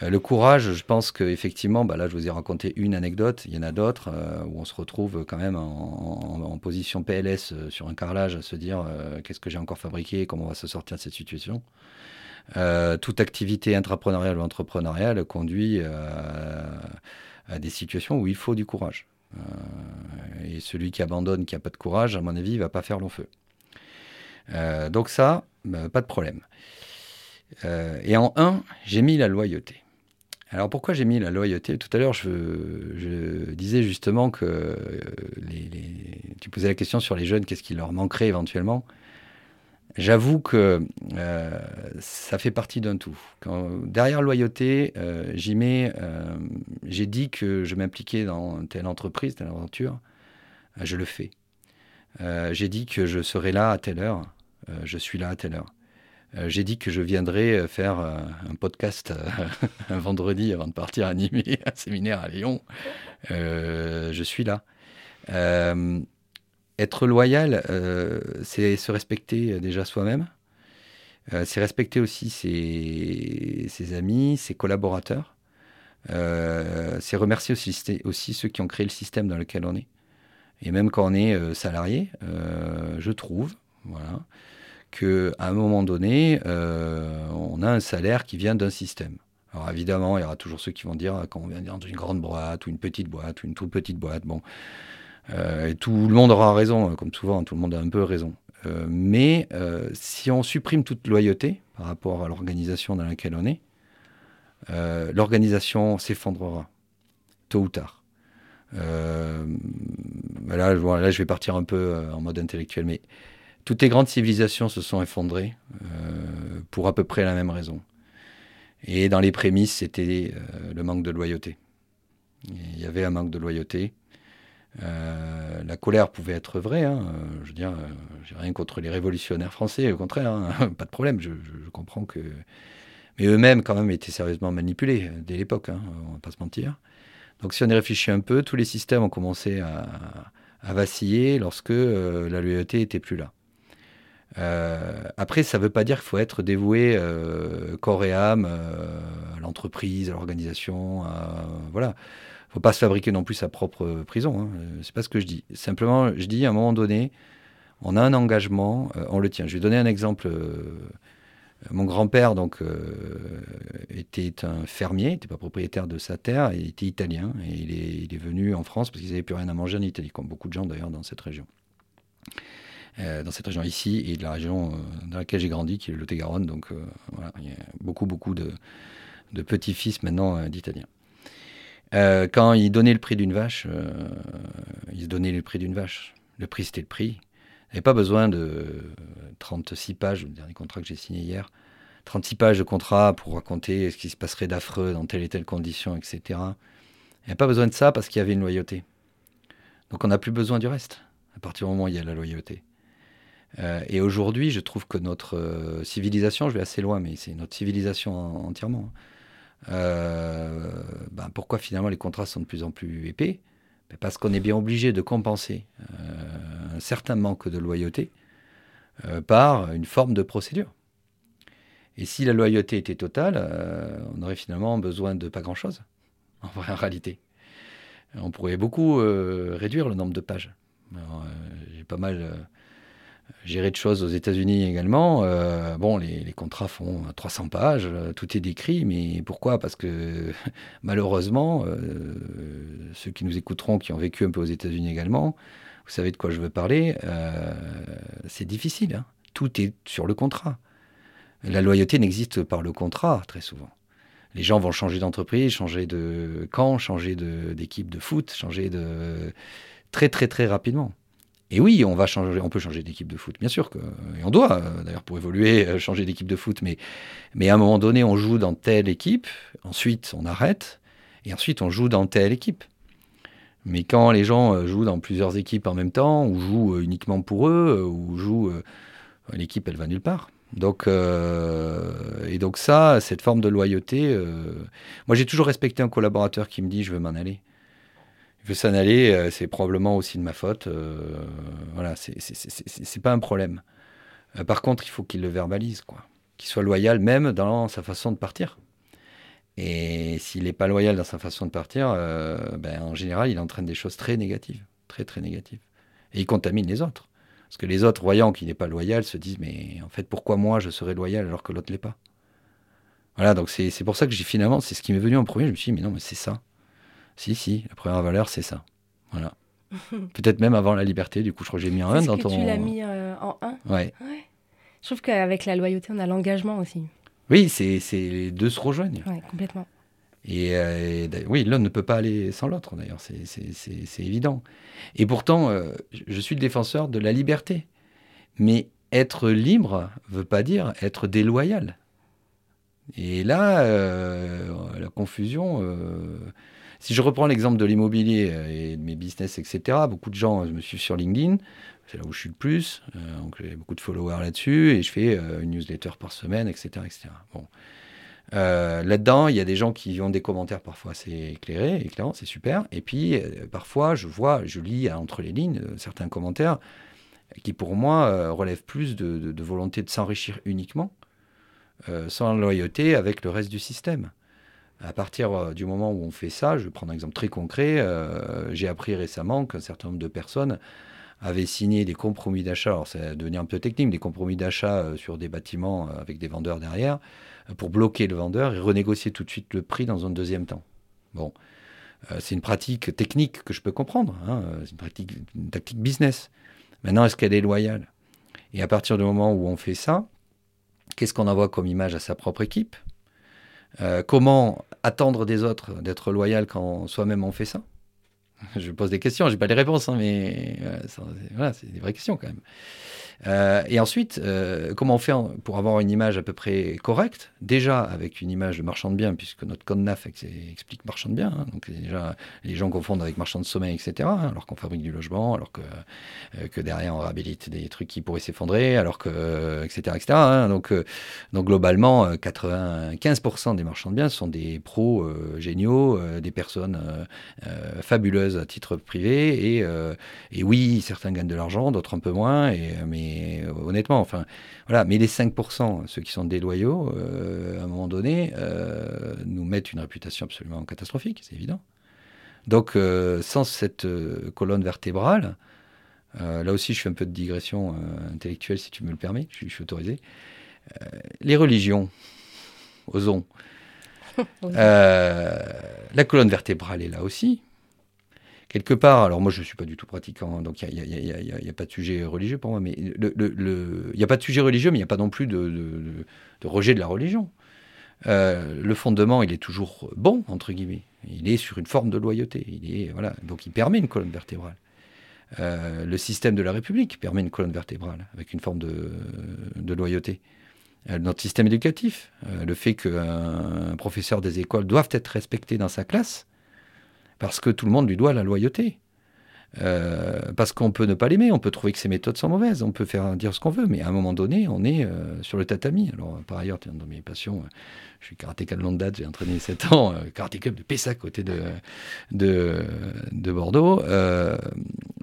le courage, je pense qu'effectivement, bah là, je vous ai raconté une anecdote, il y en a d'autres où on se retrouve quand même en, position PLS sur un carrelage à se dire qu'est-ce que j'ai encore fabriqué, comment on va se sortir de cette situation. toute activité intrapreneuriale ou entrepreneuriale conduit à des situations où il faut du courage. et celui qui abandonne, qui n'a pas de courage, à mon avis, il va pas faire long feu. Euh, donc ça, bah, pas de problème. Euh, et en 1, j'ai mis la loyauté. Alors pourquoi j'ai mis la loyauté? Tout à l'heure, je, disais justement que euh, tu posais la question sur les jeunes, qu'est-ce qui leur manquerait éventuellement? J'avoue que ça fait partie d'un tout. Quand, derrière loyauté, j'ai dit que je m'impliquais dans telle entreprise, telle aventure, je le fais. Euh, j'ai dit que je serais là à telle heure. Euh, je suis là à telle heure. Euh, j'ai dit que je viendrais faire un podcast *laughs* un vendredi avant de partir animer *laughs* un séminaire à Lyon. je suis là. être loyal, c'est se respecter déjà soi-même. c'est respecter aussi ses, amis, ses collaborateurs. c'est remercier aussi ceux qui ont créé le système dans lequel on est. Et même quand on est euh, salarié, euh, je trouve, voilà, qu'à un moment donné, euh, on a un salaire qui vient d'un système. Alors évidemment, il y aura toujours ceux qui vont dire quand on vient dans une grande boîte ou une petite boîte ou une toute petite boîte, bon, tout le monde aura raison, comme souvent, tout le monde a un peu raison. mais si on supprime toute loyauté par rapport à l'organisation dans laquelle on est, l'organisation s'effondrera, tôt ou tard. Euh, là, je vais partir un peu euh, en mode intellectuel, mais toutes les grandes civilisations se sont effondrées euh, pour à peu près la même raison. Et dans les prémices, c'était le manque de loyauté. Il y avait un manque de loyauté. la colère pouvait être vraie. Hein. je veux dire, j'ai rien contre les révolutionnaires français, au contraire, hein. *laughs* pas de problème. Je, comprends que. Mais eux-mêmes, quand même, étaient sérieusement manipulés dès l'époque, hein, on va pas se mentir. Donc si on y réfléchit un peu, tous les systèmes ont commencé à, vaciller lorsque euh, la loyauté était plus là. Euh, après, ça ne veut pas dire qu'il faut être dévoué euh, corps et âme à l'entreprise, à l'organisation. Voilà. Il ne faut pas se fabriquer non plus sa propre prison. Hein. Ce n'est pas ce que je dis. Simplement, je dis à un moment donné, on a un engagement, on le tient. Je vais donner un exemple mon grand-père donc euh, était un fermier, n'était pas propriétaire de sa terre, il était italien et il est, venu en France parce qu'ils n'avaient plus rien à manger en Italie, comme beaucoup de gens d'ailleurs dans cette région. Euh, dans cette région ici et de la région euh, dans laquelle j'ai grandi, qui est le Lot-et-Garonne. Donc voilà, il y a beaucoup beaucoup de, petits-fils maintenant d'Italiens. quand il donnait le prix d'une vache, il se donnait le prix d'une vache. Le prix c'était le prix. Il n'y avait pas besoin de 36 pages, le dernier contrat que j'ai signé hier, 36 pages de contrat pour raconter ce qui se passerait d'affreux dans telle et telle condition, etc. Il n'y a pas besoin de ça parce qu'il y avait une loyauté. Donc on n'a plus besoin du reste, à partir du moment où il y a la loyauté. Euh, et aujourd'hui, je trouve que notre euh, civilisation, je vais assez loin, mais c'est notre civilisation entièrement, ben, pourquoi finalement les contrats sont de plus en plus épais? Parce qu'on est bien obligé de compenser un certain manque de loyauté par une forme de procédure. Et si la loyauté était totale, on aurait finalement besoin de pas grand-chose, *laughs* en, en réalité. On pourrait beaucoup réduire le nombre de pages. J'ai pas mal gérer de choses aux États-Unis également. Euh, bon, les, contrats font 300 pages, euh, tout est décrit, mais pourquoi? Parce que *laughs* malheureusement, euh, ceux qui nous écouteront, qui ont vécu un peu aux États-Unis également, vous savez de quoi je veux parler, c'est difficile. Hein. Tout est sur le contrat. La loyauté n'existe par le contrat, très souvent. Les gens vont changer d'entreprise, changer de camp, changer d'équipe de, de foot, changer de... très très très rapidement. Et oui, on peut changer d'équipe de foot, bien sûr que, et on doit euh, d'ailleurs pour évoluer euh, changer d'équipe de foot, mais mais à un moment donné, on joue dans telle équipe, ensuite on arrête, et ensuite on joue dans telle équipe. Mais quand les gens euh, jouent dans plusieurs équipes en même temps, ou jouent uniquement pour eux, ou jouent, l'équipe elle va nulle part. Donc et donc ça, cette forme de loyauté, moi j'ai toujours respecté un collaborateur qui me dit je veux m'en aller il veut s'en aller, euh, c'est probablement aussi de ma faute. Euh, voilà, c'est pas un problème. Euh, par contre, il faut qu'il le verbalise, quoi. Qu'il soit loyal même dans sa façon de partir. Et s'il n'est pas loyal dans sa façon de partir, ben, en général, il entraîne des choses très négatives. Très, très négatives. Et il contamine les autres. Parce que les autres, voyant qu'il n'est pas loyal, se disent Mais en fait, pourquoi moi je serais loyal alors que l'autre l'est pas? Voilà, donc c'est pour ça que j'ai finalement, c'est ce qui m'est venu en premier. Je me suis dit Mais non, mais c'est ça. Si, si, la première valeur, c'est ça. Voilà. *laughs* Peut-être même avant la liberté, du coup, je crois que j'ai mis un 1 dans que ton. Tu l'as mis euh, en 1 ouais. Je trouve qu'avec la loyauté, on a l'engagement aussi. Oui, c'est les deux se rejoignent. Oui, complètement. Et, euh, oui, l'un ne peut pas aller sans l'autre, d'ailleurs, c'est évident. Et pourtant, euh, je suis le défenseur de la liberté. Mais être libre ne veut pas dire être déloyal. Et là, la confusion si je reprends l'exemple de l'immobilier euh, et de mes business, etc., beaucoup de gens me suivent sur LinkedIn, c'est là où je suis le plus, euh, donc j'ai beaucoup de followers là-dessus, et je fais euh, une newsletter par semaine, etc. etc. Bon. Là-dedans, il y a des gens qui ont des commentaires parfois assez éclairés, éclairants, c'est super. Et puis, parfois, je vois, je lis entre les lignes certains commentaires qui, pour moi, relèvent plus de, de volonté de s'enrichir uniquement, sans loyauté avec le reste du système. À partir euh, du moment où on fait ça, je vais prendre un exemple très concret, euh, j'ai appris récemment qu'un certain nombre de personnes avaient signé des compromis d'achat, alors ça va devenir un peu technique, des compromis d'achat euh, sur des bâtiments avec des vendeurs derrière, pour bloquer le vendeur et renégocier tout de suite le prix dans un deuxième temps. Bon, c'est une pratique technique que je peux comprendre, hein, c'est une, pratique, tactique business. Maintenant, est-ce qu'elle est loyale? Et à partir du moment où on fait ça, qu'est-ce qu'on envoie comme image à sa propre équipe? Comment attendre des autres d'être loyal quand soi-même on fait ça Je pose des questions, j'ai pas les réponses, hein, mais euh, voilà, c'est des vraies questions quand même. Euh, et ensuite, euh, comment on fait pour avoir une image à peu près correcte? Déjà avec une image de marchand de biens, puisque notre code NAF explique marchand de biens. Hein. donc déjà, les gens confondent avec marchand de sommeil, etc. Hein, alors qu'on fabrique du logement, alors que, derrière on réhabilite des trucs qui pourraient s'effondrer, alors que, etc. etc. Donc, donc globalement, 95% des marchands de biens sont des pros géniaux, des personnes fabuleuses à titre privé. Et, et oui, certains gagnent de l'argent, d'autres un peu moins. Et, mais euh, honnêtement, enfin, voilà. Mais les 5%, ceux qui sont déloyaux, euh, à un moment donné, euh, nous mettent une réputation absolument catastrophique, c'est évident. Donc, sans cette colonne vertébrale, là aussi, je fais un peu de digression intellectuelle, si tu me le permets, je, suis autorisé. les religions, osons. *laughs* la colonne vertébrale est là aussi quelque part, alors moi je ne suis pas du tout pratiquant, donc il n'y a, pas de sujet religieux pour moi, mais il n'y a pas de sujet religieux, mais il n'y a pas non plus de, rejet de la religion. Euh, le fondement, il est toujours bon, entre guillemets. Il est sur une forme de loyauté. Il est, voilà, donc il permet une colonne vertébrale. Euh, le système de la République permet une colonne vertébrale avec une forme de, loyauté. Euh, notre système éducatif, le fait qu'un professeur des écoles doive être respecté dans sa classe, parce que tout le monde lui doit la loyauté. Euh, parce qu'on peut ne pas l'aimer, on peut trouver que ses méthodes sont mauvaises, on peut faire dire ce qu'on veut, mais à un moment donné, on est euh, sur le tatami. Alors, par ailleurs, dans mes passions, je suis karatéka de longue date, j'ai entraîné 7 ans, karaté club de Pessac, côté de, de, de Bordeaux.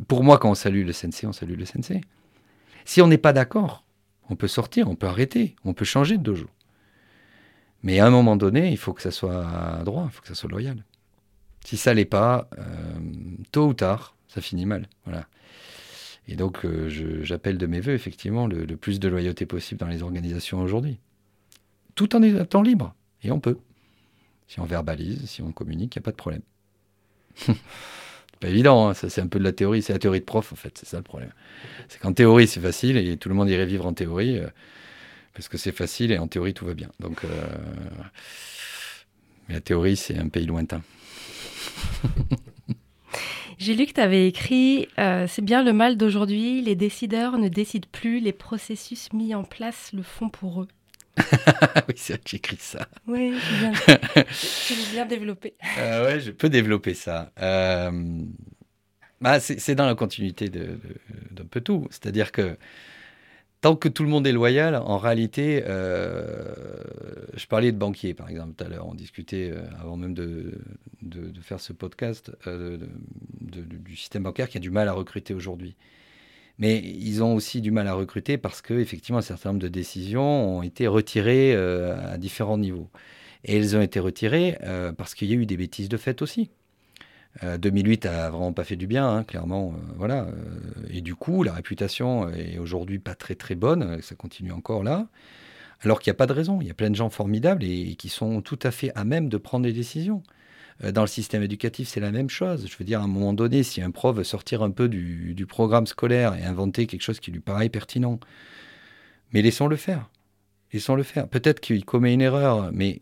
pour moi, quand on salue le sensei, on salue le sensei. Si on n'est pas d'accord, on peut sortir, on peut arrêter, on peut changer de dojo. Mais à un moment donné, il faut que ça soit droit, il faut que ça soit loyal. Si ça l'est pas, euh, tôt ou tard, ça finit mal. Voilà. Et donc, euh, j'appelle de mes voeux, effectivement, le, plus de loyauté possible dans les organisations aujourd'hui. Tout en étant libre. Et on peut. Si on verbalise, si on communique, il n'y a pas de problème. *laughs* pas évident, hein. ça c'est un peu de la théorie, c'est la théorie de prof en fait, c'est ça le problème. C'est qu'en théorie c'est facile et tout le monde irait vivre en théorie. Euh, parce que c'est facile et en théorie tout va bien. Donc, mais la théorie, c'est un pays lointain. *laughs* J'ai lu que tu avais écrit euh, C'est bien le mal d'aujourd'hui, les décideurs ne décident plus, les processus mis en place le font pour eux. *laughs* oui, c'est vrai que j'écris ça. Oui, bien, *laughs* bien développé. Euh, oui, je peux développer ça. Euh, bah, c'est dans la continuité d'un de, peu tout. C'est-à-dire que tant que tout le monde est loyal, en réalité, euh, je parlais de banquiers, par exemple, tout à l'heure, on discutait euh, avant même de, faire ce podcast euh, du système bancaire qui a du mal à recruter aujourd'hui. Mais ils ont aussi du mal à recruter parce qu'effectivement, un certain nombre de décisions ont été retirées à différents niveaux. Et elles ont été retirées parce qu'il y a eu des bêtises de fait aussi. 2008 euh, a vraiment pas fait du bien, hein, clairement. Euh, voilà. Euh, et du coup, la réputation est aujourd'hui pas très très bonne. Ça continue encore là. Alors qu'il n'y a pas de raison. Il y a plein de gens formidables et, qui sont tout à fait à même de prendre des décisions. Dans le système éducatif, c'est la même chose. Je veux dire, à un moment donné, si un prof veut sortir un peu du, du programme scolaire et inventer quelque chose qui lui paraît pertinent, mais laissons-le faire. Laissons-le faire. Peut-être qu'il commet une erreur, mais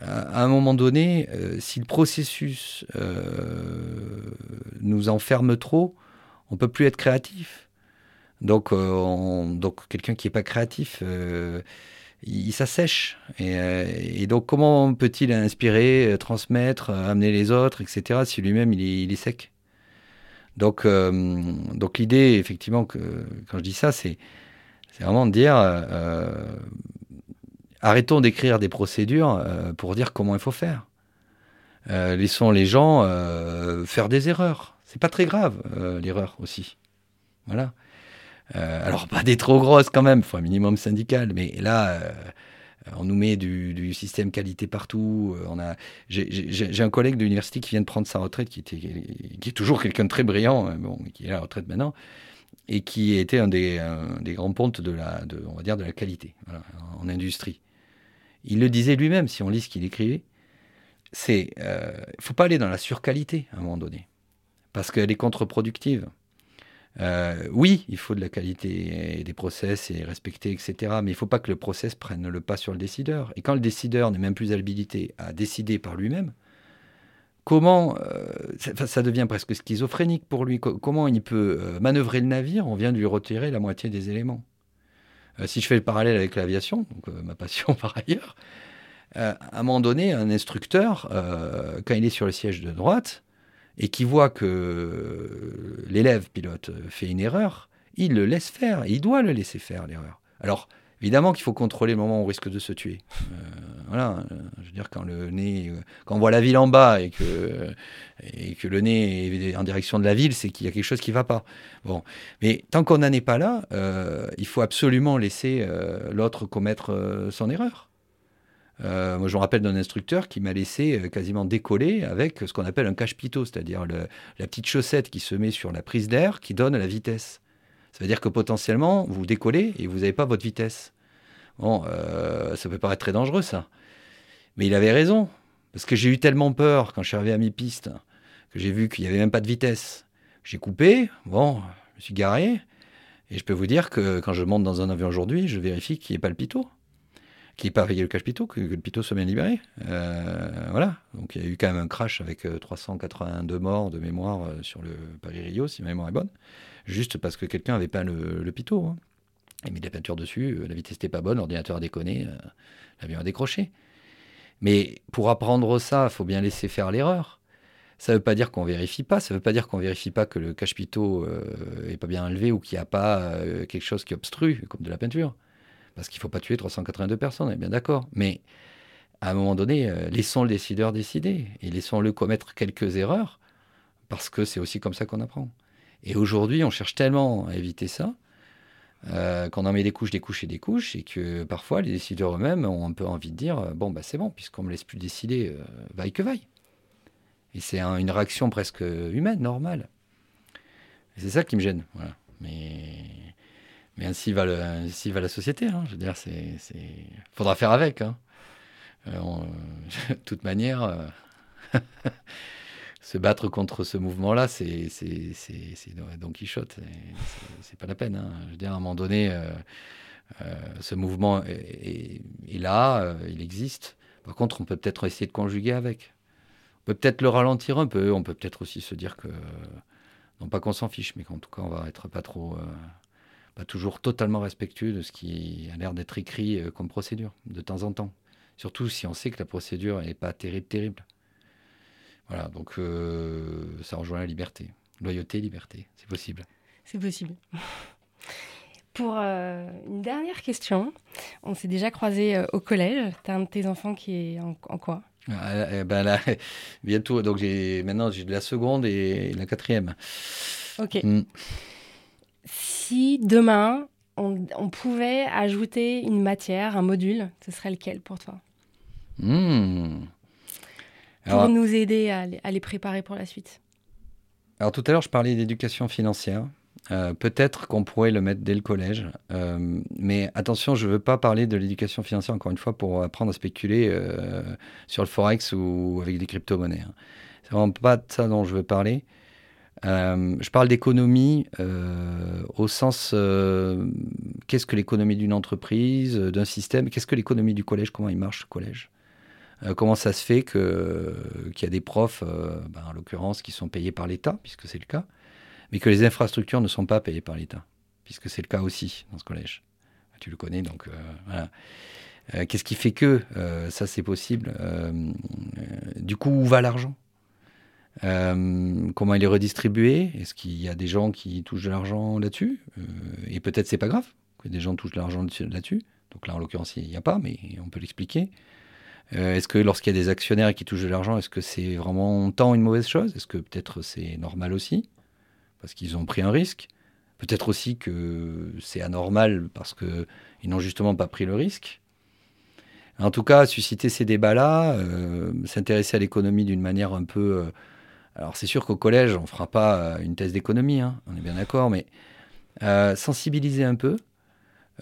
à un moment donné, euh, si le processus euh, nous enferme trop, on peut plus être créatif. Donc, euh, donc quelqu'un qui n'est pas créatif, il, s'assèche. Et, donc, comment peut-il inspirer, transmettre, amener les autres, etc., si lui-même il est, sec? Donc, donc l'idée, effectivement, que, quand je dis ça, c'est vraiment de dire Arrêtons d'écrire des procédures euh, pour dire comment il faut faire. Euh, laissons les gens euh, faire des erreurs. C'est pas très grave, l'erreur aussi. Voilà. alors, pas des trop grosses quand même, il faut un minimum syndical, mais là, on nous met du, système qualité partout. On a, j'ai un collègue de l'université qui vient de prendre sa retraite, qui, était, qui est toujours quelqu'un de très brillant, bon, qui est à la retraite maintenant, et qui était un des, des grands pontes de la, de, on va dire, de la qualité en industrie il le disait lui-même, si on lit ce qu'il écrivait, c'est il euh, ne faut pas aller dans la surqualité à un moment donné, parce qu'elle est contre-productive. Euh, oui, il faut de la qualité des process et respecter, etc. Mais il ne faut pas que le process prenne le pas sur le décideur. Et quand le décideur n'est même plus habilité à décider par lui-même, comment euh, ça, devient presque schizophrénique pour lui. Comment il peut manœuvrer le navire? On vient de lui retirer la moitié des éléments. Euh, si je fais le parallèle avec l'aviation, euh, ma passion *laughs* par ailleurs, euh, à un moment donné, un instructeur, quand il est sur le siège de droite et qui voit que l'élève pilote fait une erreur, il le laisse faire. il doit le laisser faire l'erreur. Alors, évidemment qu'il faut contrôler le moment où on risque de se tuer. Voilà, je veux dire, quand le nez, quand on voit la ville en bas et que, et que le nez est en direction de la ville, c'est qu'il y a quelque chose qui ne va pas. Bon, mais tant qu'on n'en est pas là, euh, il faut absolument laisser euh, l'autre commettre euh, son erreur. moi, je me rappelle d'un instructeur qui m'a laissé quasiment décoller avec ce qu'on appelle un cache-pitot, c'est-à-dire la petite chaussette qui se met sur la prise d'air qui donne la vitesse. Ça veut dire que potentiellement, vous décollez et vous n'avez pas votre vitesse. Bon, ça peut paraître très dangereux, ça. Mais il avait raison. Parce que j'ai eu tellement peur quand je suis arrivé à mi-piste que j'ai vu qu'il n'y avait même pas de vitesse. J'ai coupé, bon, je me suis garé. Et je peux vous dire que quand je monte dans un avion aujourd'hui, je vérifie qu'il n'y ait pas le pitot, qu'il n'y ait pas le cache-pitot, que, le pitot soit bien libéré. Euh, voilà. Donc il y a eu quand même un crash avec 382 euh, morts de mémoire euh, sur le Paris-Rio, si ma mémoire est bonne, juste parce que quelqu'un avait peint le, le pitot. Hein. Il a mis de la peinture dessus, la vitesse n'était pas bonne, l'ordinateur a déconné, l'avion a décroché. Mais pour apprendre ça, il faut bien laisser faire l'erreur. Ça ne veut pas dire qu'on vérifie pas, ça ne veut pas dire qu'on vérifie pas que le cache pito est pas bien élevé ou qu'il n'y a pas quelque chose qui obstrue, comme de la peinture. Parce qu'il ne faut pas tuer 382 personnes, on est bien d'accord. Mais à un moment donné, laissons le décideur décider et laissons-le commettre quelques erreurs, parce que c'est aussi comme ça qu'on apprend. Et aujourd'hui, on cherche tellement à éviter ça euh, qu'on en met des couches, des couches et des couches, et que parfois les décideurs eux-mêmes ont un peu envie de dire bon, bah, c'est bon, puisqu'on me laisse plus décider, euh, vaille que vaille. Et c'est une réaction presque humaine, normale. c'est ça qui me gêne. Mais, mais ainsi, va la société. Hein. Je faudra faire avec. Hein. Euh, *laughs* de toute manière *laughs* se battre contre ce mouvement-là, c'est Don Quichotte. C'est pas la peine. Hein. Je veux dire, à un moment donné, euh, euh, ce mouvement est, là, euh, il existe. Par contre, on peut peut-être essayer de conjuguer avec. On peut peut-être le ralentir un peu. On peut peut-être aussi se dire que, non pas qu'on s'en fiche, mais qu'en tout cas, on va être pas trop, pas toujours totalement respectueux de ce qui a l'air d'être écrit comme procédure, de temps en temps. Surtout si on sait que la procédure n'est pas terrible, terrible. Voilà, donc euh, ça rejoint la liberté. Loyauté, liberté, c'est possible. C'est possible. Pour euh, une dernière question, on s'est déjà croisé euh, au collège. Tu as un de tes enfants qui est en, quoi? Ah, eh ben là, *laughs* bientôt. Donc j'ai maintenant j'ai de la seconde et la quatrième. Ok. Mm. Si demain on, on, pouvait ajouter une matière, un module, ce serait lequel pour toi? Mm pour nous aider à les, préparer pour la suite Alors tout à l'heure, je parlais d'éducation financière. Euh, peut-être qu'on pourrait le mettre dès le collège, euh, mais attention, je ne veux pas parler de l'éducation financière encore une fois pour apprendre à spéculer euh, sur le forex ou avec des crypto-monnaies. Hein. C'est vraiment pas de ça dont je veux parler. je parle d'économie au sens qu'est-ce que l'économie d'une entreprise, d'un système, qu'est-ce que l'économie du collège, comment il marche le collège? Euh, comment ça se fait qu'il y a des profs, euh, ben, en l'occurrence, qui sont payés par l'État, puisque c'est le cas, mais que les infrastructures ne sont pas payées par l'État, puisque c'est le cas aussi dans ce collège. Tu le connais, donc euh. Qu'est-ce qui fait que ça c'est possible Du coup, où va l'argent? Comment il est redistribué? Est-ce qu'il y a des gens qui touchent de l'argent là-dessus? Et peut-être c'est pas grave que des gens touchent de l'argent là-dessus. Donc là, en l'occurrence, il n'y a pas, mais on peut l'expliquer. Euh, est-ce que lorsqu'il y a des actionnaires qui touchent de l'argent, est-ce que c'est vraiment tant une mauvaise chose? Est-ce que peut-être c'est normal aussi? Parce qu'ils ont pris un risque. Peut-être aussi que c'est anormal parce qu'ils n'ont justement pas pris le risque. En tout cas, susciter ces débats-là, euh, s'intéresser à l'économie d'une manière un peu... Euh, alors c'est sûr qu'au collège, on ne fera pas une thèse d'économie, hein, on est bien d'accord, mais sensibiliser un peu,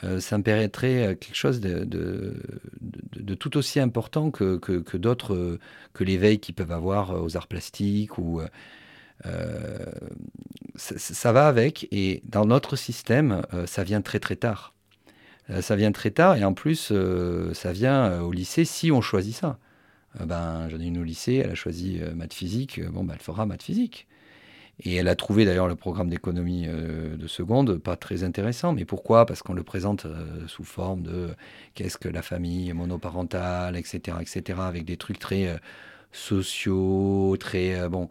euh, ça me euh, quelque chose de, tout aussi important que, que, d'autres, euh, que l'éveil qu'ils peuvent avoir aux arts plastiques. Ou, ça, va avec, et dans notre système, ça vient très très tard. ça vient très tard, et en plus, ça vient au lycée si on choisit ça. ben, j'en ai une au lycée, elle a choisi maths physique, bon, ben, elle fera maths physique. Et elle a trouvé d'ailleurs le programme d'économie euh, de seconde pas très intéressant. Mais pourquoi? Parce qu'on le présente euh, sous forme de qu'est-ce que la famille monoparentale, etc., etc., avec des trucs très euh, sociaux, très bon.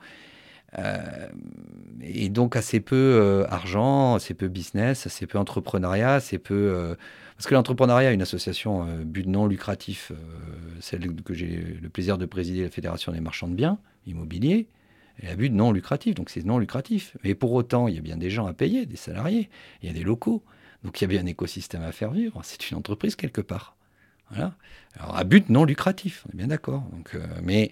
et donc assez peu argent, assez peu business, assez peu entrepreneuriat, assez peu. parce que l'entrepreneuriat, une association but non lucratif, celle que j'ai le plaisir de présider, la Fédération des marchands de biens immobiliers, et à but non lucratif, donc c'est non lucratif. Mais pour autant, il y a bien des gens à payer, des salariés, il y a des locaux, donc il y a bien un écosystème à faire vivre. C'est une entreprise quelque part. Voilà. Alors à but non lucratif, on est bien d'accord. Euh, mais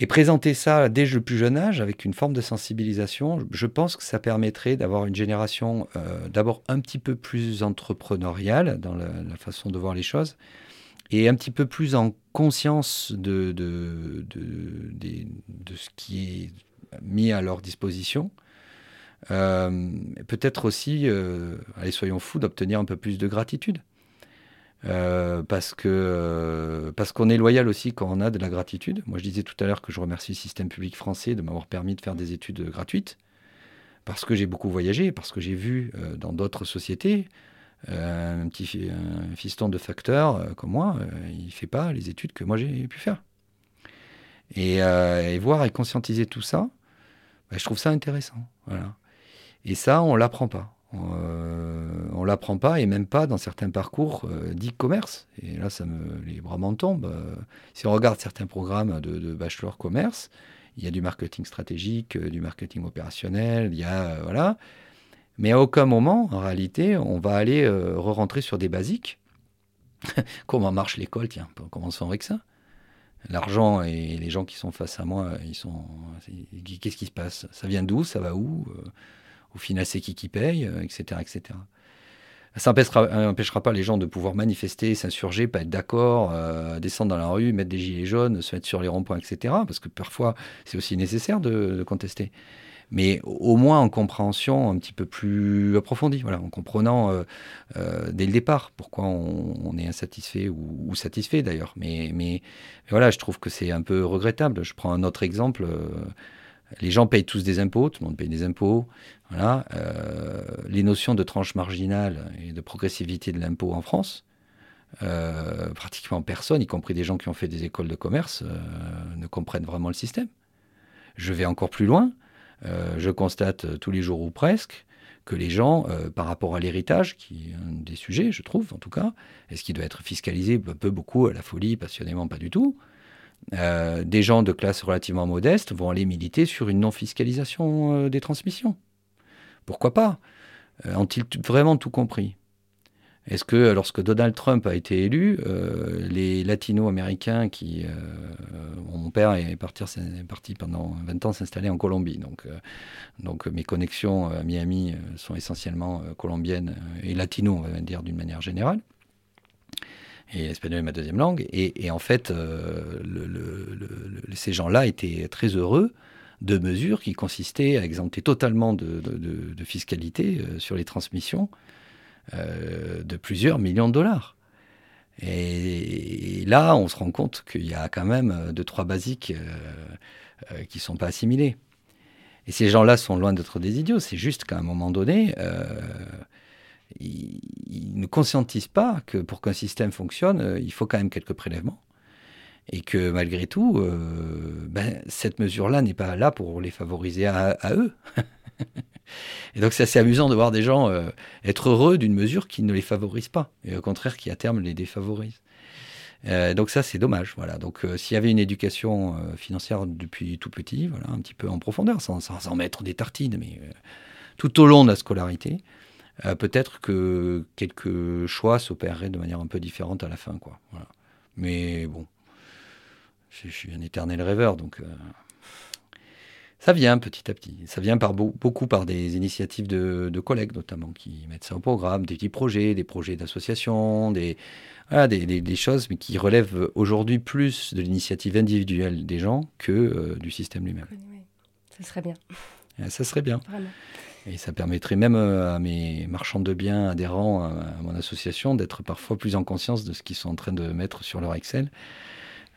et présenter ça dès le plus jeune âge avec une forme de sensibilisation, je pense que ça permettrait d'avoir une génération euh, d'abord un petit peu plus entrepreneuriale dans la, façon de voir les choses, et un petit peu plus en conscience de, ce qui est mis à leur disposition. Euh, peut-être aussi, euh, allez, soyons fous, d'obtenir un peu plus de gratitude. Euh, parce parce qu'on est loyal aussi quand on a de la gratitude. Moi, je disais tout à l'heure que je remercie le système public français de m'avoir permis de faire des études gratuites, parce que j'ai beaucoup voyagé, parce que j'ai vu dans d'autres sociétés un petit fiston de facteur euh, comme moi, euh, il ne fait pas les études que moi j'ai pu faire. Et, voir et conscientiser tout ça, bah, je trouve ça intéressant. Et ça, on l'apprend pas. Euh, on l'apprend pas et même pas dans certains parcours euh, dits commerce. Et là, les bras m'en tombent. Euh, si on regarde certains programmes de, bachelor commerce, il y a du marketing stratégique, du marketing opérationnel, il y a voilà. Mais à aucun moment, en réalité, on va aller re-rentrer sur des basiques. *laughs* Comment marche l'école Tiens, commençons avec ça? L'argent et les gens qui sont face à moi, ils sont. Qu'est-ce qui se passe? Ça vient d'où? Ça va où? Au final, c'est qui qui paye, etc., euh, etc. Ça n'empêchera pas les gens de pouvoir manifester, s'insurger, pas être d'accord, euh, descendre dans la rue, mettre des gilets jaunes, se mettre sur les ronds-points, etc. Parce que parfois, c'est aussi nécessaire de, contester. Mais au moins en compréhension un petit peu plus approfondie, voilà, en comprenant euh, dès le départ pourquoi on, est insatisfait ou, satisfait d'ailleurs. Mais, voilà, je trouve que c'est un peu regrettable. Je prends un autre exemple les gens payent tous des impôts, tout le monde paye des impôts. Voilà. Euh, les notions de tranche marginale et de progressivité de l'impôt en France, euh, pratiquement personne, y compris des gens qui ont fait des écoles de commerce, euh, ne comprennent vraiment le système. Je vais encore plus loin. Je constate tous les jours ou presque que les gens, par rapport à l'héritage, qui est un des sujets, je trouve en tout cas, est-ce qu'il doit être fiscalisé un peu, beaucoup, à la folie, passionnément, pas du tout euh, des gens de classe relativement modeste vont aller militer sur une non-fiscalisation euh, des transmissions. Pourquoi pas? Euh, Ont-ils vraiment tout compris? Est-ce que lorsque Donald Trump a été élu, les latino-américains qui... mon père est parti, pendant 20 ans s'installer en Colombie, donc, donc mes connexions à Miami sont essentiellement colombiennes et latino, on va dire d'une manière générale. Et l'espagnol est ma deuxième langue. Et, en fait, euh, ces gens-là étaient très heureux de mesures qui consistaient à exempter totalement de, fiscalité euh, sur les transmissions euh, de plusieurs millions de dollars. Et, là, on se rend compte qu'il y a quand même deux, trois basiques qui ne sont pas assimilés. Et ces gens-là sont loin d'être des idiots. C'est juste qu'à un moment donné, ils, ne conscientisent pas que pour qu'un système fonctionne, euh, il faut quand même quelques prélèvements. Et que malgré tout, euh, ben, cette mesure-là n'est pas là pour les favoriser à, eux. *laughs* et donc c'est assez amusant de voir des gens euh, être heureux d'une mesure qui ne les favorise pas, et au contraire qui à terme les défavorise. donc ça c'est dommage. Voilà. Donc s'il y avait une éducation financière depuis tout petit, voilà, un petit peu en profondeur, sans, en mettre des tartines, mais tout au long de la scolarité, euh, peut-être que quelques choix s'opéreraient de manière un peu différente à la fin. Quoi. Mais bon, je, suis un éternel rêveur, donc euh, ça vient petit à petit. Ça vient par beaucoup par des initiatives de, collègues notamment qui mettent ça au programme, des petits projets, des projets d'association, des, des, choses mais qui relèvent aujourd'hui plus de l'initiative individuelle des gens que euh, du système lui-même. Oui, ça serait bien. Ça serait bien. Vraiment. Et ça permettrait même euh, à mes marchands de biens adhérents à mon association d'être parfois plus en conscience de ce qu'ils sont en train de mettre sur leur Excel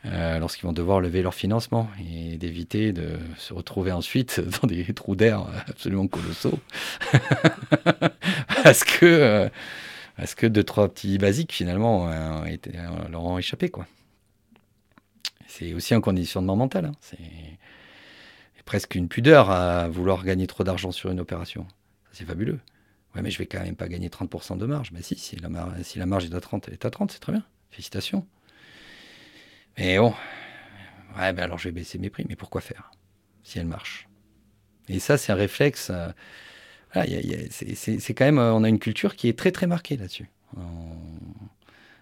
euh, lorsqu'ils vont devoir lever leur financement et d'éviter de se retrouver ensuite *laughs* dans des trous d'air absolument colossaux. *laughs* parce que euh, parce que deux trois petits basiques finalement leur ont échappé quoi. C'est aussi un conditionnement mental. Hein. C'est presque une pudeur à vouloir gagner trop d'argent sur une opération. C'est fabuleux. Ouais, mais je vais quand même pas gagner 30% de marge. Mais si, si la, marge, si la marge est à 30, elle est à 30, c'est très bien. Félicitations. Mais bon, ouais, ben alors je vais baisser mes prix. Mais pourquoi faire si elle marche? Et ça, c'est un réflexe. Euh, c'est quand même, on a une culture qui est très très marquée là-dessus.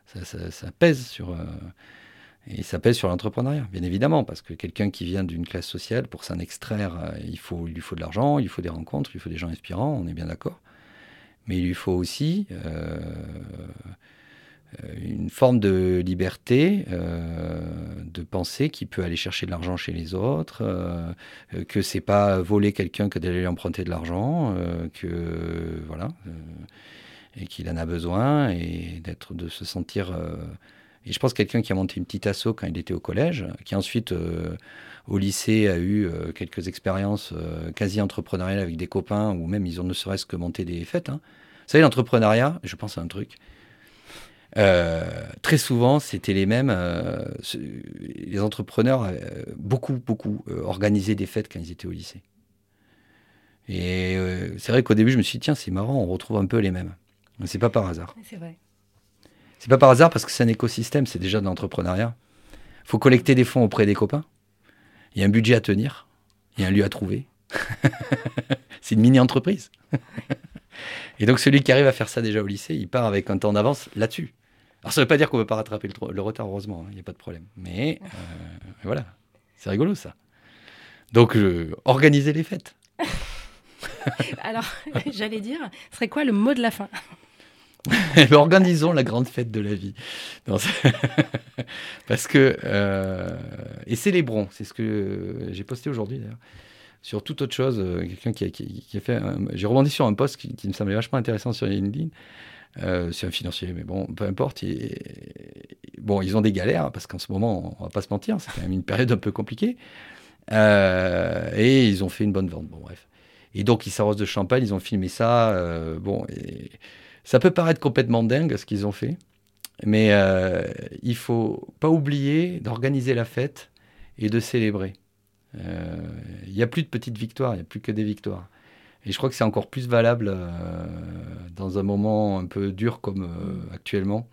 Ça, pèse sur. Euh, et ça pèse sur l'entrepreneuriat, bien évidemment, parce que quelqu'un qui vient d'une classe sociale, pour s'en extraire, euh, il, faut, il lui faut de l'argent, il faut des rencontres, il faut des gens inspirants, on est bien d'accord. Mais il lui faut aussi euh, une forme de liberté, euh, de penser qu'il peut aller chercher de l'argent chez les autres, que c'est pas voler quelqu'un que d'aller lui emprunter de l'argent, que voilà, et qu'il en a besoin, et d'être, de se sentir et je pense quelqu'un qui a monté une petite asso quand il était au collège, qui ensuite euh, au lycée a eu euh, quelques expériences euh, quasi entrepreneuriales avec des copains, ou même ils ont ne serait-ce que monté des fêtes. Hein. Vous savez, l'entrepreneuriat, je pense à un truc. Très souvent, c'était les mêmes. les entrepreneurs, beaucoup, beaucoup, organisaient des fêtes quand ils étaient au lycée. Et c'est vrai qu'au début, je me suis dit, tiens, c'est marrant, on retrouve un peu les mêmes. Mais c'est pas par hasard. C'est vrai. C'est pas par hasard parce que c'est un écosystème, c'est déjà de l'entrepreneuriat. Il faut collecter des fonds auprès des copains. Il y a un budget à tenir. Il y a un lieu à trouver. *laughs* c'est une mini-entreprise. Et donc celui qui arrive à faire ça déjà au lycée, il part avec un temps d'avance là-dessus. Alors ça ne veut pas dire qu'on ne veut pas rattraper le, retard, heureusement, hein, il n'y a pas de problème. Mais euh, voilà, c'est rigolo ça. Donc organiser les fêtes. *laughs* Alors, *laughs* j'allais dire, ce serait quoi le mot de la fin? *laughs* Organisons la grande fête de la vie. Parce que. Euh, et célébrons, c'est ce que j'ai posté aujourd'hui d'ailleurs. Sur toute autre chose, euh, quelqu'un qui, qui, a fait. J'ai rebondi sur un post qui, me semblait vachement intéressant sur LinkedIn. Euh, c'est un financier, mais bon, peu importe. bon, ils ont des galères parce qu'en ce moment, on va pas se mentir, c'est quand même une période un peu compliquée. et ils ont fait une bonne vente. Bon, bref. Et donc, ils s'arrosent de champagne, ils ont filmé ça. bon, et ça peut paraître complètement dingue ce qu'ils ont fait, mais euh, il faut pas oublier d'organiser la fête et de célébrer. Euh, il n'y a plus de petites victoires, il n'y a plus que des victoires. Et je crois que c'est encore plus valable euh, dans un moment un peu dur comme euh, actuellement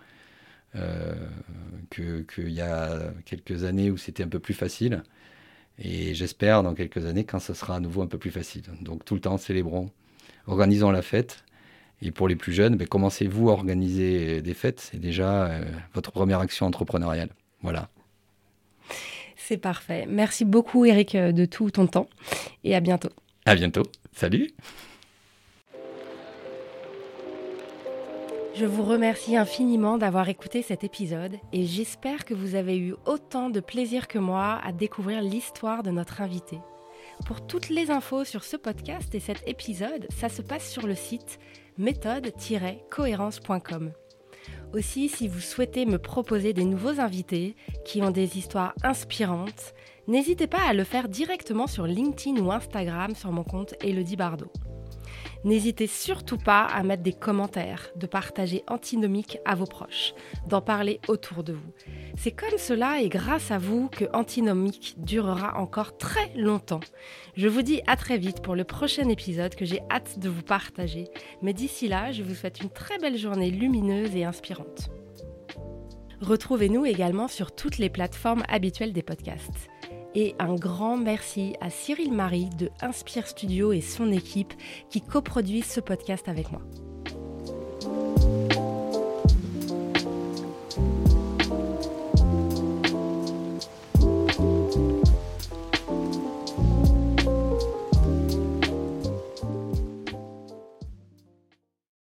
qu'il y a quelques années où c'était un peu plus facile. Et j'espère dans quelques années quand ce sera à nouveau un peu plus facile. Donc tout le temps, célébrons, organisons la fête et pour les plus jeunes, ben, commencez-vous à organiser des fêtes. C'est déjà euh, votre première action entrepreneuriale. Voilà. C'est parfait. Merci beaucoup, Eric, euh, de tout ton temps. Et à bientôt. À bientôt. Salut. Je vous remercie infiniment d'avoir écouté cet épisode et j'espère que vous avez eu autant de plaisir que moi à découvrir l'histoire de notre invité. Pour toutes les infos sur ce podcast et cet épisode, ça se passe sur le site méthode-cohérence.com. Aussi, si vous souhaitez me proposer des nouveaux invités qui ont des histoires inspirantes, n'hésitez pas à le faire directement sur LinkedIn ou Instagram sur mon compte Elodie Bardot. N'hésitez surtout pas à mettre des commentaires, de partager Antinomique à vos proches, d'en parler autour de vous. C'est comme cela et grâce à vous que Antinomique durera encore très longtemps. Je vous dis à très vite pour le prochain épisode que j'ai hâte de vous partager. Mais d'ici là, je vous souhaite une très belle journée lumineuse et inspirante. Retrouvez-nous également sur toutes les plateformes habituelles des podcasts. Et un grand merci à Cyril Marie de Inspire Studio et son équipe qui coproduisent ce podcast avec moi.